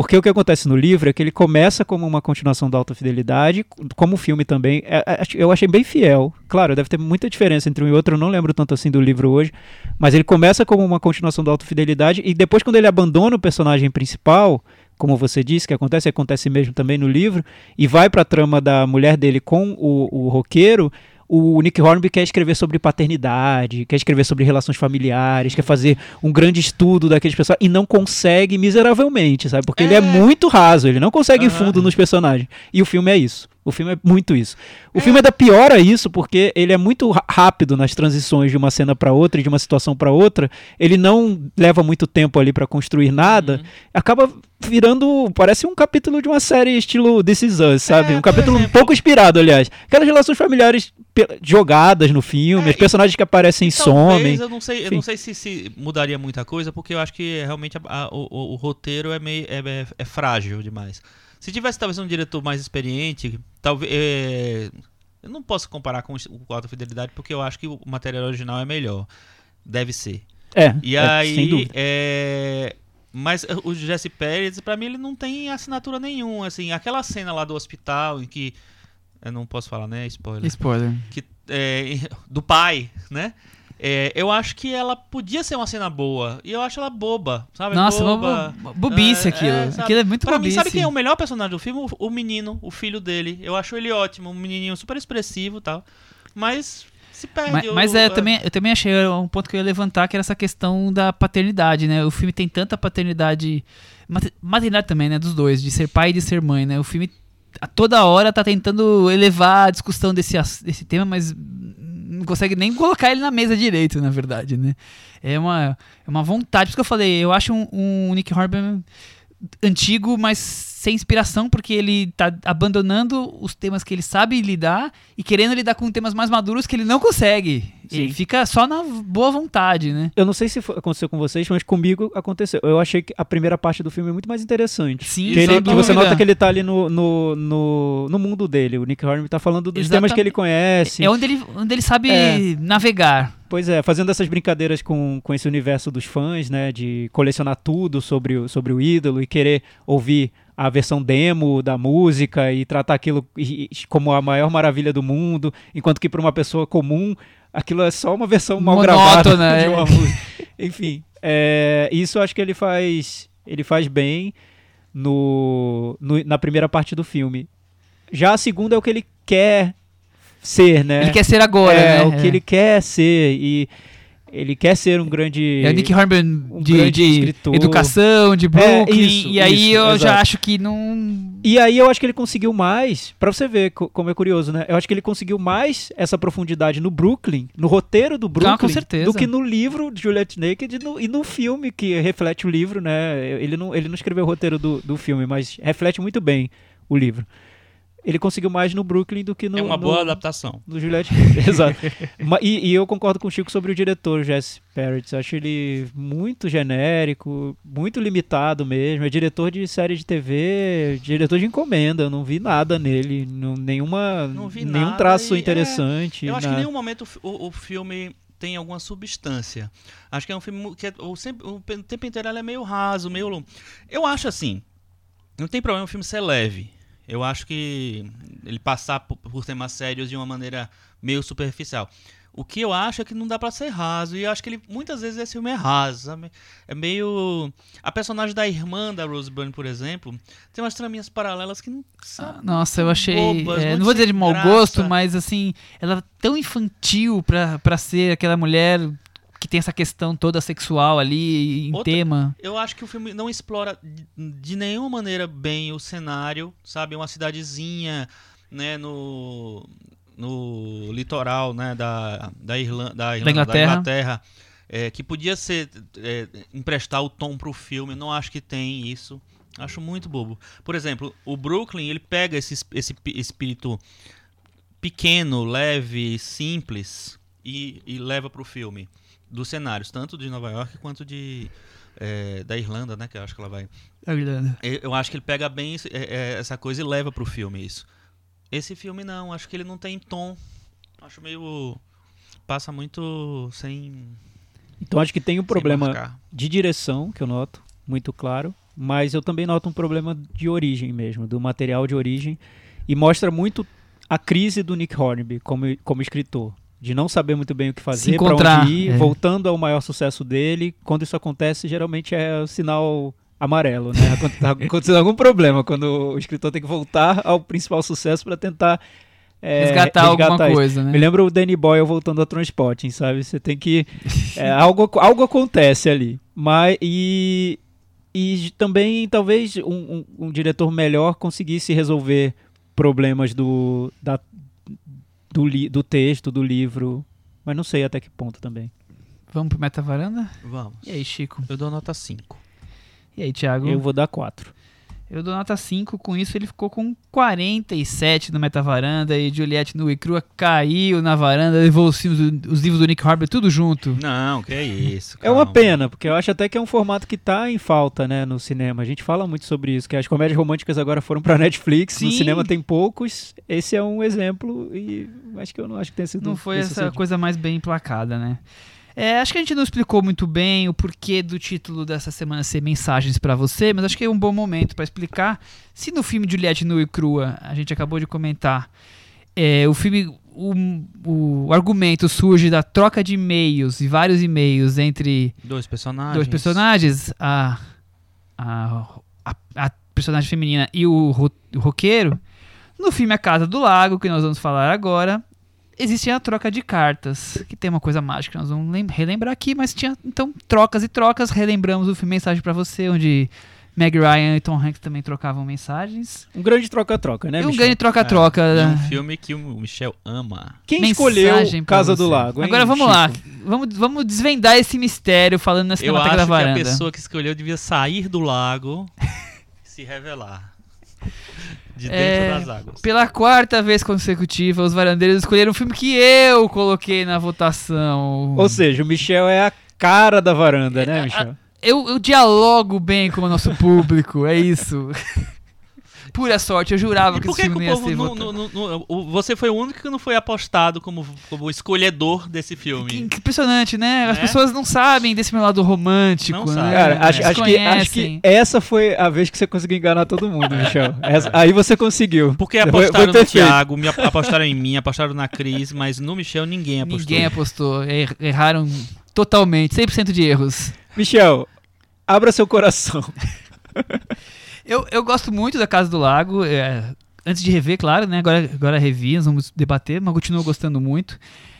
Porque o que acontece no livro é que ele começa como uma continuação da Alta Fidelidade, como o filme também. é- é- eu achei bem fiel. Claro, deve ter muita diferença entre um e outro, eu não lembro tanto assim do livro hoje. Mas ele começa como uma continuação da Alta Fidelidade, e depois, quando ele abandona o personagem principal, como você disse, que acontece, acontece mesmo também no livro, e vai pra trama da mulher dele com o, o roqueiro, o Nick Hornby quer escrever sobre paternidade, quer escrever sobre relações familiares, quer fazer um grande estudo daqueles pessoas e não consegue miseravelmente, sabe? Porque ele é É. muito raso, ele não consegue Aham. fundo nos personagens. E o filme é isso. O filme é muito isso. O filme ainda piora isso porque ele é muito rápido nas transições de uma cena pra outra e de uma situação pra outra. Ele não leva muito tempo ali pra construir nada. Uhum. Acaba virando, parece um capítulo de uma série estilo This Is Us, sabe? É, um capítulo um exemplo. pouco inspirado, aliás. Aquelas relações familiares jogadas no filme, É, os personagens que aparecem e Talvez, somem. eu não sei, eu não sei se, se mudaria muita coisa, porque eu acho que realmente a- a- o, o- o roteiro é meio é, é- é frágil demais. Se tivesse talvez um diretor mais experiente, talvez é, eu não posso comparar com o Alta Fidelidade, porque eu acho que o material original é melhor. Deve ser. É, E é, aí, sem dúvida. é, mas o Jesse Pérez, pra mim, ele não tem assinatura nenhuma. Assim, aquela cena lá do hospital em que. Eu não posso falar, né? Spoiler. Spoiler. Que, é, do pai, né? É, eu acho que ela podia ser uma cena boa. E eu acho ela boba, sabe? Nossa, boba. bo- bobice É, aquilo. é, sabe? aquilo é muito Pra mim, bobice. sabe quem é o melhor personagem do filme? O, o menino, o filho dele. Eu acho ele ótimo, um menininho super expressivo e tal. Mas se perde. Mas, o- mas é, eu, também, eu também achei um ponto que eu ia levantar, que era essa questão da paternidade, né? O filme tem tanta paternidade. mate- Maternidade também, né? Dos dois, de ser pai e de ser mãe, né? O filme a toda hora tá tentando elevar a discussão desse, desse tema, mas não consegue nem colocar ele na mesa direito, na verdade, né? É uma, é uma vontade. Por isso que eu falei, eu acho um, um Nick Hornby antigo, mas sem inspiração, porque ele tá abandonando os temas que ele sabe lidar e querendo lidar com temas mais maduros que ele não consegue. Ele Sim. fica só na boa vontade, né? Eu não sei se foi- aconteceu com vocês, mas comigo aconteceu. Eu achei que a primeira parte do filme é muito mais interessante. Sim, Que, ele- que você nota que ele tá ali no, no, no, no mundo dele. O Nick Hornby tá falando dos temas que ele conhece. É onde ele, onde ele sabe É. navegar. Pois é, fazendo essas brincadeiras com, com esse universo dos fãs, né? De colecionar tudo sobre o, sobre o ídolo e querer ouvir a versão demo da música e tratar aquilo como a maior maravilha do mundo, enquanto que para uma pessoa comum aquilo é só uma versão mal gravada Monótona, de é. uma música. Enfim, é, isso acho que ele faz, ele faz bem no, no- na primeira parte do filme. Já a segunda é o que ele quer ser, né? Ele quer ser agora, é, né? o que ele quer ser e ele quer ser um grande É Nick Hornby um de, de escritor. educação, de Brooklyn. isso, e aí isso, eu já exato. acho que não. E aí eu acho que ele conseguiu mais, pra você ver co- como é curioso, né? Eu acho que ele conseguiu mais essa profundidade no Brooklyn, no roteiro do Brooklyn, Ah, com certeza. do que no livro de Juliette Naked e no, e no filme que reflete o livro, né? Ele não, ele não escreveu o roteiro do, do filme, mas reflete muito bem o livro. Ele conseguiu mais no Brooklyn do que no é uma no- boa adaptação. do Juliette Exato. E, e eu concordo com o Chico sobre o diretor, Jesse Parrots. Acho ele muito genérico, muito limitado mesmo. É diretor de série de TV, diretor de encomenda. Eu não vi nada nele, não- nenhuma, Não vi nenhum nada traço é, interessante. Eu acho que em nenhum momento o o, filme tem alguma substância. Acho que é um filme que é- o, sempre, o tempo inteiro ele é meio raso, meio. Eu acho assim. Não tem problema o filme ser leve. Eu acho que ele passar por, temas sérios de uma maneira meio superficial. O que eu acho é que não dá pra ser raso. E eu acho que ele muitas vezes esse filme é raso. sabe? É meio. A personagem da irmã da Rose Byrne, por exemplo, tem umas traminhas paralelas que não são. Ah, Nossa, eu achei. Bobas, é, não vou dizer de mau graça. gosto, mas assim, ela é tão infantil pra, pra ser aquela mulher que tem essa questão toda sexual ali em Outra- tema. Eu acho que o filme não explora de- nenhuma maneira bem o cenário, sabe? Uma cidadezinha, né, no, no litoral, né, da, da, Irlanda, da, Irlanda, Inglaterra. Inglaterra, é, que podia ser é, emprestar o tom pro filme. Não acho que tem isso. Acho muito bobo. Por exemplo, o Brooklyn, ele pega esse, es- esse espírito pequeno, leve, simples e, e leva pro filme dos cenários, tanto de Nova York quanto de é, da Irlanda, né? Que eu acho que ela vai. Eu eu acho que ele pega bem é, essa coisa e leva pro filme isso. Esse filme não, acho que ele não tem tom. Acho meio. Passa muito sem. Então acho que tem um problema de direção, que eu noto, muito claro. Mas eu também noto um problema de origem mesmo, do material de origem. E mostra muito a crise do Nick Hornby como, como escritor. De não saber muito bem o que fazer, encontrar, onde ir, é. voltando ao maior sucesso dele. Quando isso acontece, geralmente é o sinal amarelo, né? Quando tá acontecendo algum problema, quando o escritor tem que voltar ao principal sucesso para tentar é, resgatar, alguma isso. coisa, né? Me lembra o Danny Boyle voltando a Transporting, sabe? Você tem que. é, algo, algo acontece ali. Mas, e, e também, talvez, um, um- um diretor melhor conseguisse resolver problemas do, da, do, li- do texto, do livro. Mas não sei até que ponto também. Vamos pro Meta Varanda? Vamos. E aí, Chico? Eu dou nota 5. E aí, Thiago? Eu vou dar quatro. Eu dou nota 5, com isso ele ficou com 47 no Metavaranda e Juliette nua e crua caiu na varanda, levou os, os livros do Nick Hornby tudo junto. Não, que é isso. É uma calma. pena, porque eu acho até que é um formato que tá em falta, né, no cinema. A gente fala muito sobre isso, que as comédias românticas agora foram pra Netflix, no Sim. cinema tem poucos. Esse é um exemplo e acho que eu não acho que tenha sido Não foi essa coisa mais bem emplacada, né? É, acho que a gente não explicou muito bem o porquê do título dessa semana ser Mensagens pra você, mas acho que é um bom momento pra explicar. Se no filme Juliette nua e crua, a gente acabou de comentar, é, o filme, o, o argumento surge da troca de e-mails e vários e-mails entre Dois personagens. dois personagens, a, a, a, a personagem feminina e o, ro, o roqueiro. No filme A Casa do Lago, que nós vamos falar agora, existia a troca de cartas, que tem uma coisa mágica nós vamos lem- relembrar aqui, mas tinha então trocas e trocas. Relembramos o filme Mensagem pra Você, onde Meg Ryan e Tom Hanks também trocavam mensagens. Um grande troca-troca, né, e um Michel? grande troca-troca. É né? um filme que o Michel ama. Quem Mensagem escolheu Casa do Lago, hein, Agora vamos Chico? lá. Vamos, vamos desvendar esse mistério falando na Eu Cinemateca acho da que a Varanda. pessoa que escolheu devia sair do lago e se revelar. De dentro É, das águas. Pela quarta vez consecutiva, os varandeiros escolheram um filme que eu coloquei na votação. Ou seja, o Michel é a cara da varanda, né, Michel? Eu, eu dialogo bem com o nosso público, é isso. Pura sorte, eu jurava E que por esse que, que filme o ia povo ser não, votado. não- não- Você foi o único que não foi apostado como, como escolhedor desse Que filme. que impressionante, né? As Né? pessoas não sabem desse meu lado romântico, Não né? sabem. Cara, acho, Eles acho que, acho que essa foi a vez que você conseguiu enganar todo mundo, Michel. Essa- aí você conseguiu. Porque apostaram foi no. Thiago, me ap- apostaram em mim, apostaram na Cris, mas no Michel ninguém apostou. Ninguém apostou. Er- Erraram totalmente, 100% de erros. Michel, abra seu coração. Eu, eu gosto muito da Casa do Lago. é, antes de rever, claro, né? Agora, agora revi, nós vamos debater, mas continuo gostando muito.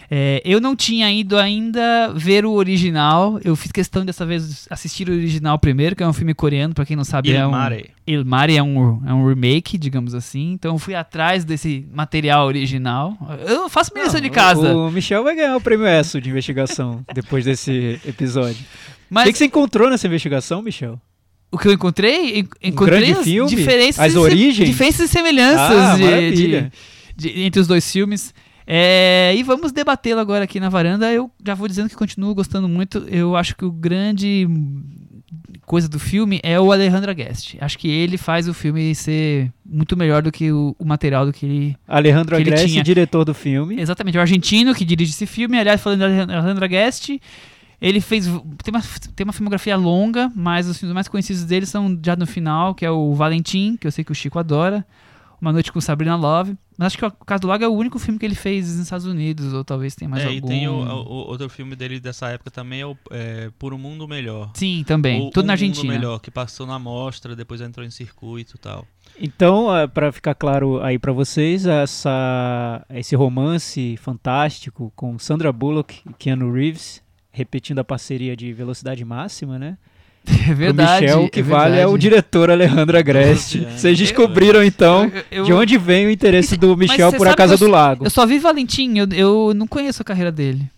É, eu não tinha ido ainda ver o original. Eu fiz questão dessa vez assistir o original primeiro, que é um filme coreano, pra quem não sabe, é um. Ilmare. É um, é um remake, digamos assim. Então eu fui atrás desse material original. Eu faço minha lição de casa. O Michel vai ganhar o prêmio ESSO de investigação depois desse episódio. O Mas que, que você encontrou nessa investigação, Michel? O que eu encontrei, en- encontrei grande as filme? diferenças, As e origens? diferenças e semelhanças Ah, de- de- de- entre os dois filmes. É, e vamos debatê-lo agora aqui na varanda. Eu já vou dizendo que continuo gostando muito. Eu acho que o grande coisa do filme é o Alejandro Guest. Acho que ele faz o filme ser muito melhor do que o, o material do que ele Alejandro tinha. diretor do filme. Exatamente, é o argentino que dirige esse filme. Aliás, falando da Alejandra Guest, ele fez. Tem uma, tem uma filmografia longa, mas os filmes mais conhecidos dele são já no final, que é o Valentim, que eu sei que o Chico adora. Uma Noite com Sabrina Love. Mas acho que o Caso do Lago é o único filme que ele fez nos Estados Unidos, ou talvez tenha mais é, algum. e tem o, o- outro filme dele dessa época também, é, o, é Por um Mundo Melhor. Sim, também. O- Tudo Um na Mundo Argentina. Melhor, que passou na mostra, depois entrou em circuito e tal. Então, eh, pra ficar claro aí pra vocês, essa, esse romance fantástico com Sandra Bullock e Keanu Reeves, repetindo a parceria de Velocidade Máxima, né? É verdade. Pro Michel, o que é vale é verdade. o diretor Alejandro Agreste. Vocês eu- descobriram então Eu- eu- de onde vem o interesse do Michel por A Casa do Lago. Eu só vi Valentim, eu, eu não conheço a carreira dele.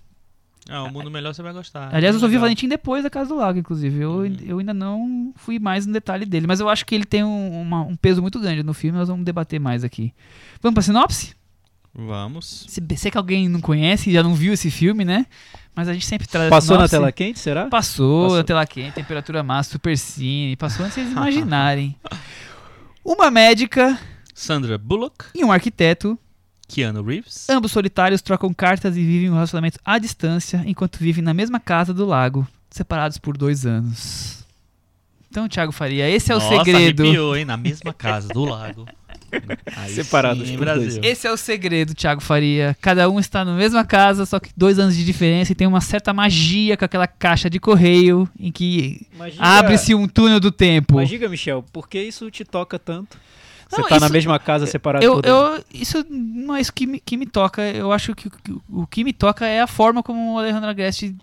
Ah, o Mundo Melhor você vai gostar. Aliás, eu só vi Legal. Valentim depois da Casa do Lago, inclusive. Eu, Uhum. eu ainda não fui mais no detalhe dele, mas eu acho que ele tem um, uma- um peso muito grande no filme, nós vamos debater mais aqui. Vamos pra sinopse? Vamos. Se, sei que alguém não conhece, já não viu esse filme, né? Mas a gente sempre traz a Passou na sinopse. tela quente, será? Passou, Passou. na tela quente, temperatura máxima, super cine, passou antes de vocês imaginarem. Uma médica Sandra Bullock, e um arquiteto, Keanu Reeves. ambos solitários, trocam cartas e vivem um relacionamento à distância enquanto vivem na mesma casa do lago, separados por dois anos. Então, Thiago Faria, esse é o Nossa, segredo. arrepiou, hein? Na mesma casa do lago. Separados sim, Brasil. dois. Esse é o segredo, Thiago Faria. Cada um está na mesma casa, só que dois anos de diferença e tem uma certa magia com aquela caixa de correio em que abre-se um túnel do tempo. Mas diga, Michel, por que isso te toca tanto? Você Não, tá na mesma casa separado Eu, por eu, isso não é isso que me, que me toca. Eu acho que, o- que o que me toca é a forma como o Alejandro Agreste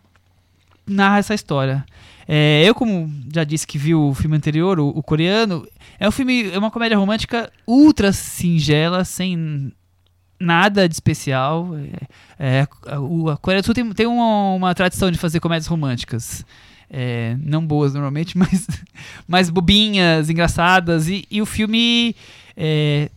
narra essa história. É, eu, como já disse que vi o filme anterior, o, o coreano, é um filme, é uma comédia romântica ultra singela, sem nada de especial. É, é, a, a Coreia do Sul tem, tem uma, uma tradição de fazer comédias românticas. É, não boas normalmente, mas, mas bobinhas, engraçadas. E, e o filme é,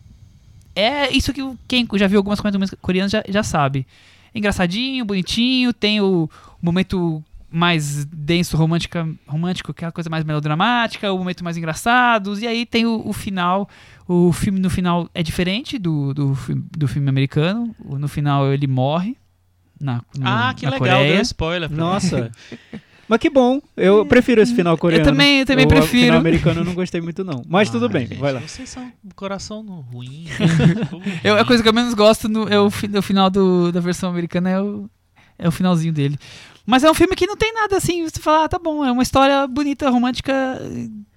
é isso que quem já viu algumas comédias coreanas já, já sabe. Engraçadinho, bonitinho, tem o, o momento mais denso, romântica, romântico, que é a coisa mais melodramática, o momento mais engraçado, e aí tem o, o final. O filme no final é diferente do, do, do filme americano. O- No final ele morre. Na, no- Ah, que na legal, Coreia. deu spoiler. Nossa. Mas que bom. Eu prefiro esse final coreano. também- eu também o prefiro. final americano eu não gostei muito, não. Mas tudo Ah, bem, gente, vai lá. Vocês são coração no ruim. Eu, a coisa que eu menos gosto no, é o, o final do- da versão americana é o, é o finalzinho dele. Mas é um filme que não tem nada assim, você fala, ah, tá bom, é uma história bonita, romântica,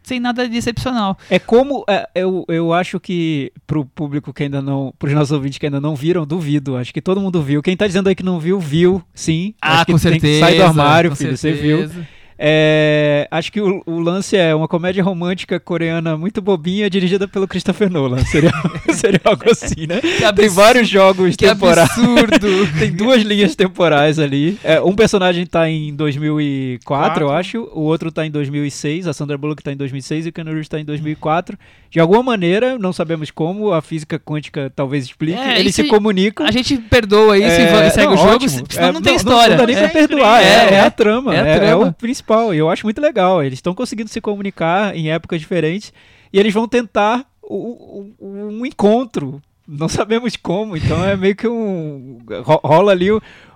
sem nada de excepcional. É como. é, eu, eu acho que pro público que ainda não. Pros nossos ouvintes que ainda não viram, duvido. Acho que todo mundo viu. Quem tá dizendo aí que não viu, viu, sim. Ah, com tem que certeza. sair do armário, filho. Você viu. É, acho que o, o lance é uma comédia romântica coreana muito bobinha, dirigida pelo Christopher Nolan. Seria, seria algo assim, né? Tem absurdo. vários jogos Que temporais. absurdo. Tem duas linhas temporais ali. É, um personagem tá em 2004, eu Quatro. acho. O outro tá em 2006. A Sandra Bullock tá em 2006 e o Keanu Reeves tá em 2004. De alguma maneira, não sabemos como, a física quântica talvez explique. É, eles se comunicam. A gente perdoa isso É, e segue não, o jogo, ótimo. senão É, não tem Não, história. dá nem pra É. perdoar, é, É, a trama, É a trama. o principal. E eu acho muito legal. Eles estão conseguindo se comunicar em épocas diferentes e eles vão tentar o- um encontro. Não sabemos como, então é meio que um. ro- rola ali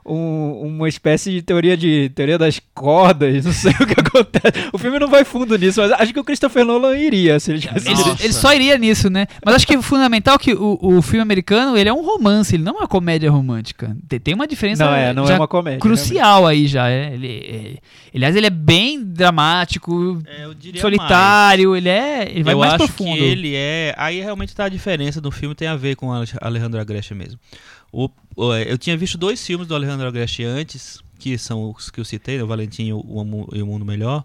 um- um- uma espécie de teoria de teoria das cordas, não sei o que acontece. O filme não vai fundo nisso, mas acho que o Christopher Nolan iria se ele tivesse Ele, ele só iria nisso, né? Mas acho que o fundamental é que o, o filme americano ele é um romance, ele não é uma comédia romântica. Tem, uma diferença Não é, não é uma comédia. crucial aí já. É. Ele, é- aliás, ele é bem dramático, É, eu diria solitário, ele é. Ele vai eu mais acho profundo. que ele é. Aí realmente tá a diferença do filme tem a ver com o Ale- Alejandro Agreste mesmo. O- o- eu tinha visto dois filmes do Alejandro Agreste antes, que são os que eu citei, né, o Valentim e o, o Mundo Melhor.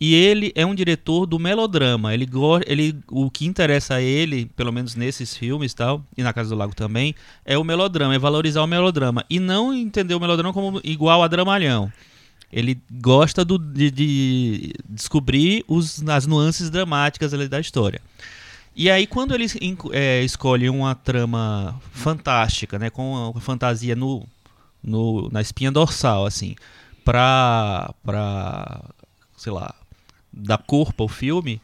E ele é um diretor do melodrama. Ele, ele o que interessa a ele, pelo menos nesses filmes tal, e na Casa do Lago também, é o melodrama, é valorizar o melodrama e não entender o melodrama como igual a dramalhão. Ele gosta do- de, de descobrir os, as nuances dramáticas da história. E aí, quando ele é, escolhe uma trama fantástica, né, com a fantasia no, no- na espinha dorsal, assim, pra, pra sei lá, dar corpo ao filme,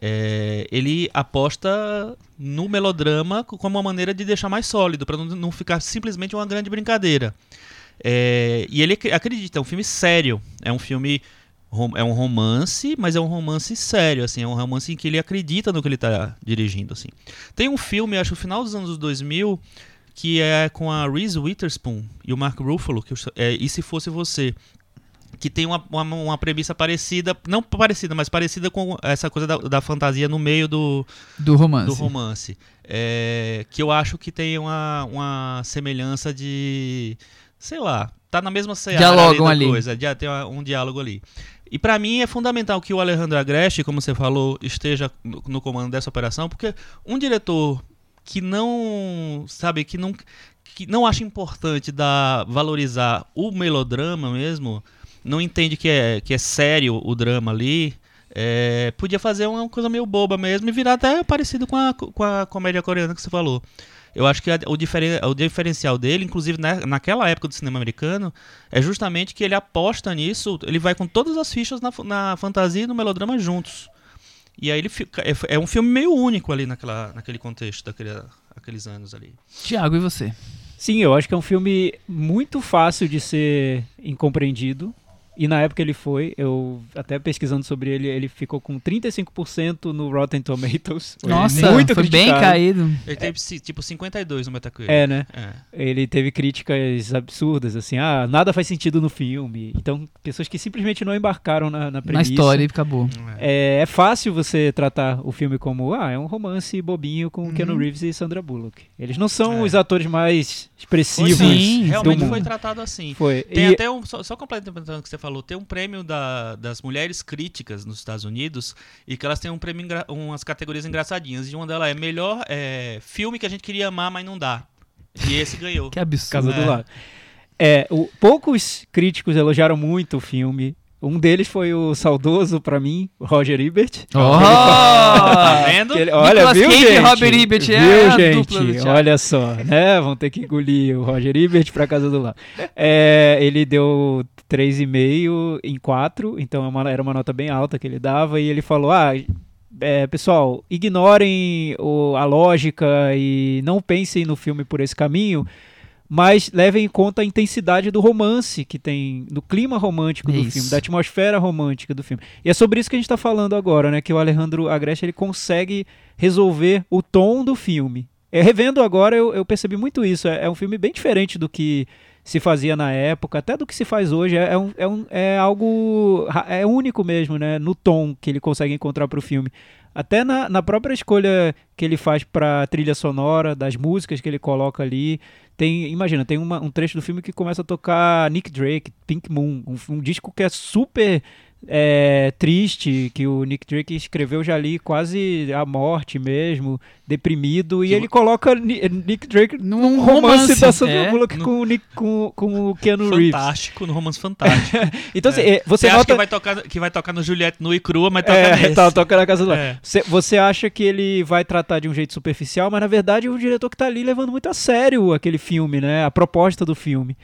é, ele aposta no melodrama co- como uma maneira de deixar mais sólido, para não, não ficar simplesmente uma grande brincadeira. É, e ele ac- acredita, é um filme sério, é um filme é um romance, mas é um romance sério, assim, é um romance em que ele acredita no que ele está dirigindo, assim. Tem um filme, acho, no final dos anos 2000, que é com a Reese Witherspoon e o Mark Ruffalo, que é E Se Fosse Você, que tem uma, uma, uma premissa parecida, não parecida, mas parecida com essa coisa da, da fantasia no meio do, Do romance. do romance. É, que eu acho que tem uma, uma semelhança de. Sei lá, tá na mesma seara Dialogam da ali. coisa, tem um diálogo ali. E pra mim é fundamental que o Alejandro Agreste, como você falou, esteja no, no comando dessa operação, porque um diretor que não, sabe, que não que não acha importante dar valorizar o melodrama mesmo, não entende que é que é sério o drama ali, é, podia fazer uma coisa meio boba mesmo e virar até parecido com a, com a comédia coreana que você falou. Eu acho que a- o, diferen, o diferencial dele, inclusive na, naquela época do cinema americano, é justamente que ele aposta nisso, ele vai com todas as fichas na, na fantasia e no melodrama juntos. E aí ele fica, é, é um filme meio único ali naquela, naquele contexto, daquele, aqueles anos ali. Tiago, e você? Sim, eu acho que é um filme muito fácil de ser incompreendido. E na época ele foi, eu até pesquisando sobre ele, ele ficou com 35% no Rotten Tomatoes. Nossa, muito foi bem criticado. caído. Ele teve ci- tipo 52 no Metacritic. É, né? É. Ele teve críticas absurdas, assim, ah, nada faz sentido no filme. Então, pessoas que simplesmente não embarcaram na, na Na premissa. história e acabou. É, é fácil você tratar o filme como, ah, é um romance bobinho com Uhum. Keanu Reeves e Sandra Bullock. Eles não são É. os atores mais expressivos Sim, realmente foi tratado assim. Foi. Tem E- até um. Só, só complementando o que você falou, tem um prêmio da- das mulheres críticas nos Estados Unidos e que elas têm um prêmio, umas categorias engraçadinhas. E uma delas é melhor é, filme que a gente queria amar, mas não dá. E esse ganhou. Que absurdo. Casa É. do Lado. É, o- poucos críticos elogiaram muito o filme. Um deles foi o saudoso, pra mim, o Roger Ebert. Oh! Tá vendo? Ele- olha, Nicolas viu, Cage e gente? Robert Ebert é viu, a gente? dupla do Thiago. olha só, né? Vão ter que engolir o Roger Ebert pra casa do lado. É, ele deu 3,5 em 4, então é uma- era uma nota bem alta que ele dava. E ele falou: ah. é, pessoal, ignorem o- a lógica e não pensem no filme por esse caminho, mas levem em conta a intensidade do romance que tem, do clima romântico do Isso. filme, da atmosfera romântica do filme. E é sobre isso que a gente está falando agora, né? Que o Alejandro Agreste ele consegue resolver o tom do filme. É, revendo agora, eu, eu percebi muito isso. É, é um filme bem diferente do que se fazia na época, até do que se faz hoje. É, é um, é, um- é algo. É único mesmo, né? No tom que ele consegue encontrar para o filme. Até na, na própria escolha que ele faz para trilha sonora, das músicas que ele coloca ali. Tem, imagina, tem uma- um trecho do filme que começa a tocar Nick Drake, Pink Moon, um, um disco que é super é, triste, que o Nick Drake escreveu já ali quase a morte mesmo, deprimido, e Que ele coloca Ni- Nick Drake Num num romance, romance, da Sandra é. Bullock No- com, o Nick- com, com o Keanu Reeves. Fantástico, no romance fantástico. Então, É. é, você Você acha nota... que vai, tocar, que vai tocar no Juliette nua e crua, mas toca É, nesse. tá, toca na casa do lado. É. Você, você acha que ele vai tratar de um jeito superficial, mas na verdade é o diretor que tá ali levando muito a sério aquele filme, né? A proposta do filme.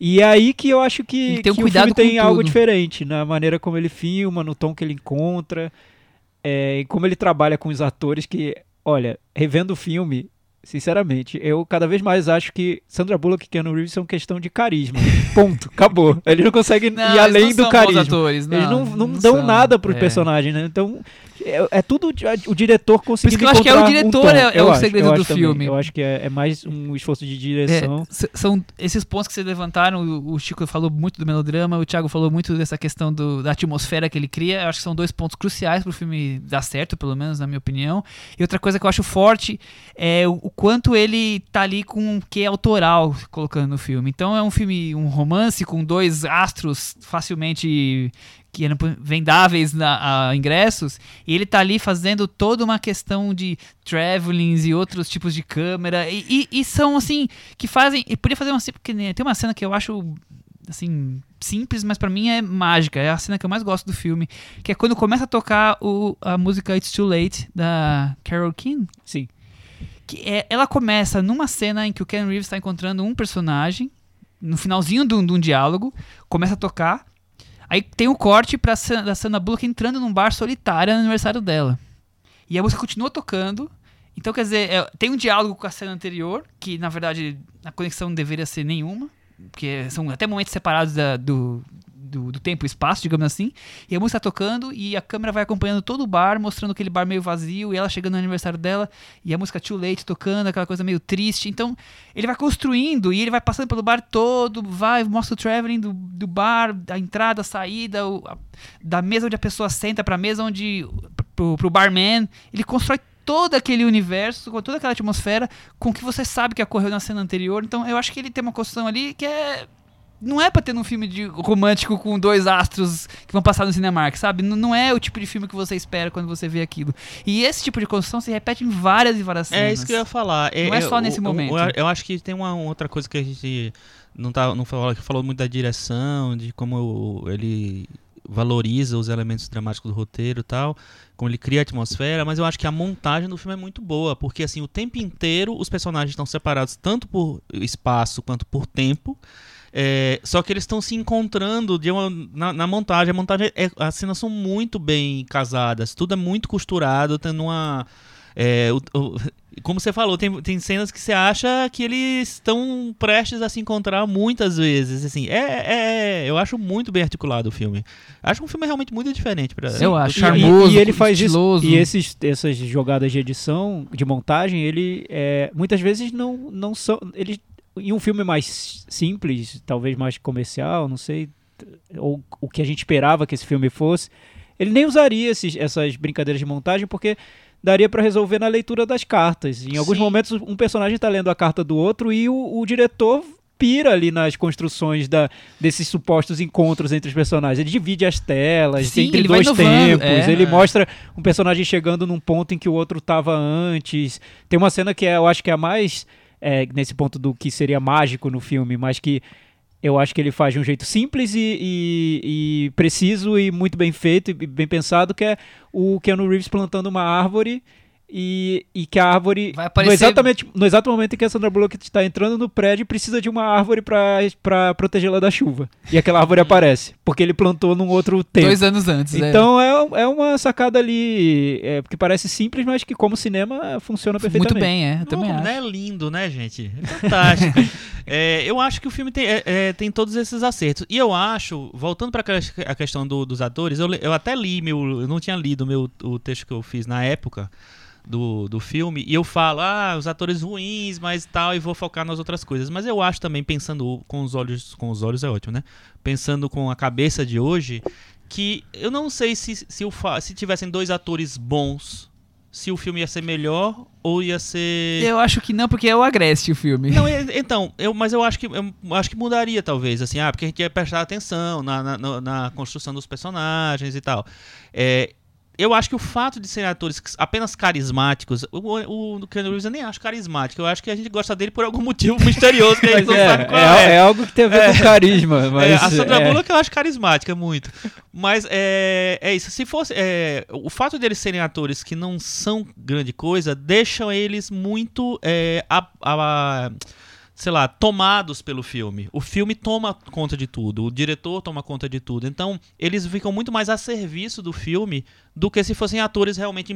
E é aí que eu acho que, tem um que o filme tem algo tudo. diferente na maneira como ele filma, no tom que ele encontra, é, e como ele trabalha com os atores que, olha, revendo o filme, sinceramente, eu cada vez mais acho que Sandra Bullock e Keanu Reeves são questão de carisma. Ponto, acabou. Ele não consegue Não, ir eles além não do carisma. atores, Eles não, não, não dão são. nada pro É. personagem, né? Então, é, é tudo o diretor Por isso conseguindo que eu acho que é o um diretor tom. é- é Eu o acho, segredo do acho também. filme. Eu acho que é, é mais um esforço de É, direção. s- são esses pontos que vocês levantaram. O o Chico falou muito do melodrama, o Thiago falou muito dessa questão do- da atmosfera que ele cria. Eu acho que são dois pontos cruciais pro filme dar certo, pelo menos na minha opinião. E outra coisa que eu acho forte é o, o quanto ele tá ali com um quê autoral colocando no filme. Então é um filme, um romance com dois astros facilmente que eram vendáveis na, a ingressos, e ele tá ali fazendo toda uma questão de travelings e outros tipos de câmera, e, e- e são assim, que fazem, e podia fazer uma assim, porque tem uma cena que eu acho assim, simples, mas pra mim é mágica, é a cena que eu mais gosto do filme, que é quando começa a tocar o, a música It's Too Late, da Carole King, Sim. que é, ela começa numa cena em que o Ken Reeves está encontrando um personagem, no finalzinho de um, de um diálogo, começa a tocar, aí tem o corte pra da Sandra Bullock entrando num bar solitário no aniversário dela. E a música continua tocando, então quer dizer, é, tem um diálogo com a cena anterior, que na verdade a conexão não deveria ser nenhuma, porque são até momentos separados da- do, do, do tempo e espaço, digamos assim. E a música tá tocando e a câmera vai acompanhando todo o bar, mostrando aquele bar meio vazio e ela chegando no aniversário dela e a música Too Late tocando, aquela coisa meio triste. Então ele vai construindo e ele vai passando pelo bar todo, vai, mostra o traveling do, do bar, a entrada, a saída, o- a- da mesa onde a pessoa senta pra mesa onde. pro, pro barman. Ele constrói todo aquele universo, com toda aquela atmosfera, com o que você sabe que ocorreu na cena anterior. Então eu acho que ele tem uma construção ali que é. Não é pra ter num filme de romântico com dois astros que vão passar no Cinemark, sabe? N- Não é o tipo de filme que você espera quando você vê aquilo. E esse tipo de construção se repete em várias e várias cenas. É isso que eu ia falar. Não é só nesse eu- momento. Eu, eu acho que tem uma outra coisa que a gente não, tá, não falou, que falou muito da direção, de como ele valoriza os elementos dramáticos do roteiro e tal, como ele cria a atmosfera, mas eu acho que a montagem do filme é muito boa, porque assim, o tempo inteiro os personagens estão separados tanto por espaço quanto por tempo. É, só que eles estão se encontrando de uma- na, na montagem. A montagem, é- as cenas são muito bem casadas, tudo é muito costurado, tendo uma. é, o- o- como você falou, tem, tem cenas que você acha que eles estão prestes a se encontrar muitas vezes. Assim, é, é- eu acho muito bem articulado o filme. Acho um filme realmente muito diferente. Pra, Eu acho charmoso, e, e ele faz estiloso. isso. E esses, essas jogadas de edição, de montagem, ele é, muitas vezes não, não são. Ele, em um filme mais simples, talvez mais comercial, não sei, ou o que a gente esperava que esse filme fosse, ele nem usaria esses, essas brincadeiras de montagem, porque daria pra resolver na leitura das cartas. Em alguns Sim. momentos, um personagem tá lendo a carta do outro e o, o diretor pira ali nas construções da, desses supostos encontros entre os personagens. Ele divide as telas Sim, entre dois tempos. é. ele mostra um personagem chegando num ponto em que o outro tava antes. Tem uma cena que é, eu acho que é a mais é, nesse ponto do que seria mágico no filme, mas que eu acho que ele faz de um jeito simples e, e- e preciso e muito bem feito e bem pensado, que é o Keanu Reeves plantando uma árvore e, e que a árvore Vai no, aparecer- exatamente, no exato momento em que a Sandra Bullock está entrando no prédio precisa de uma árvore para protegê-la da chuva e aquela árvore aparece porque ele plantou num outro tempo Dois anos antes. é. então é, é uma sacada ali é, que parece simples mas que como cinema funciona perfeitamente Muito bem, é. Eu também não é lindo, né, gente? É fantástico. É, eu acho que o filme tem, é, é, tem todos esses acertos. E eu acho, voltando para a questão do- dos atores, eu, eu até li meu. Eu não tinha lido meu, o texto que eu fiz na época do, do filme, e eu falo, ah, os atores ruins, mas tal, e vou focar nas outras coisas. Mas eu acho também, pensando com os olhos, com os olhos é ótimo, né? Pensando com a cabeça de hoje, que eu não sei se, se, o se tivessem dois atores bons se o filme ia ser melhor ou ia ser. Eu acho que não, porque é o Agreste o filme. Não, então, eu, mas eu acho que eu acho que mudaria, talvez, assim, ah, porque a gente ia prestar atenção na, na- na construção dos personagens e tal. É, eu acho que o fato de serem atores apenas carismáticos, o, o, Keanu Reeves eu nem acho carismático, eu acho que a gente gosta dele por algum motivo misterioso que a gente não é, sabe qual é, é. é algo que tem a ver com carisma. Mas, É, a Sandra é, Bullock eu acho carismática muito. Mas é, é isso. Se fosse. é, o fato deles serem atores que não são grande coisa, deixam eles muito. é, a- a- sei lá, tomados pelo filme. O filme toma conta de tudo, o diretor toma conta de tudo. Então, eles ficam muito mais a serviço do filme do que se fossem atores realmente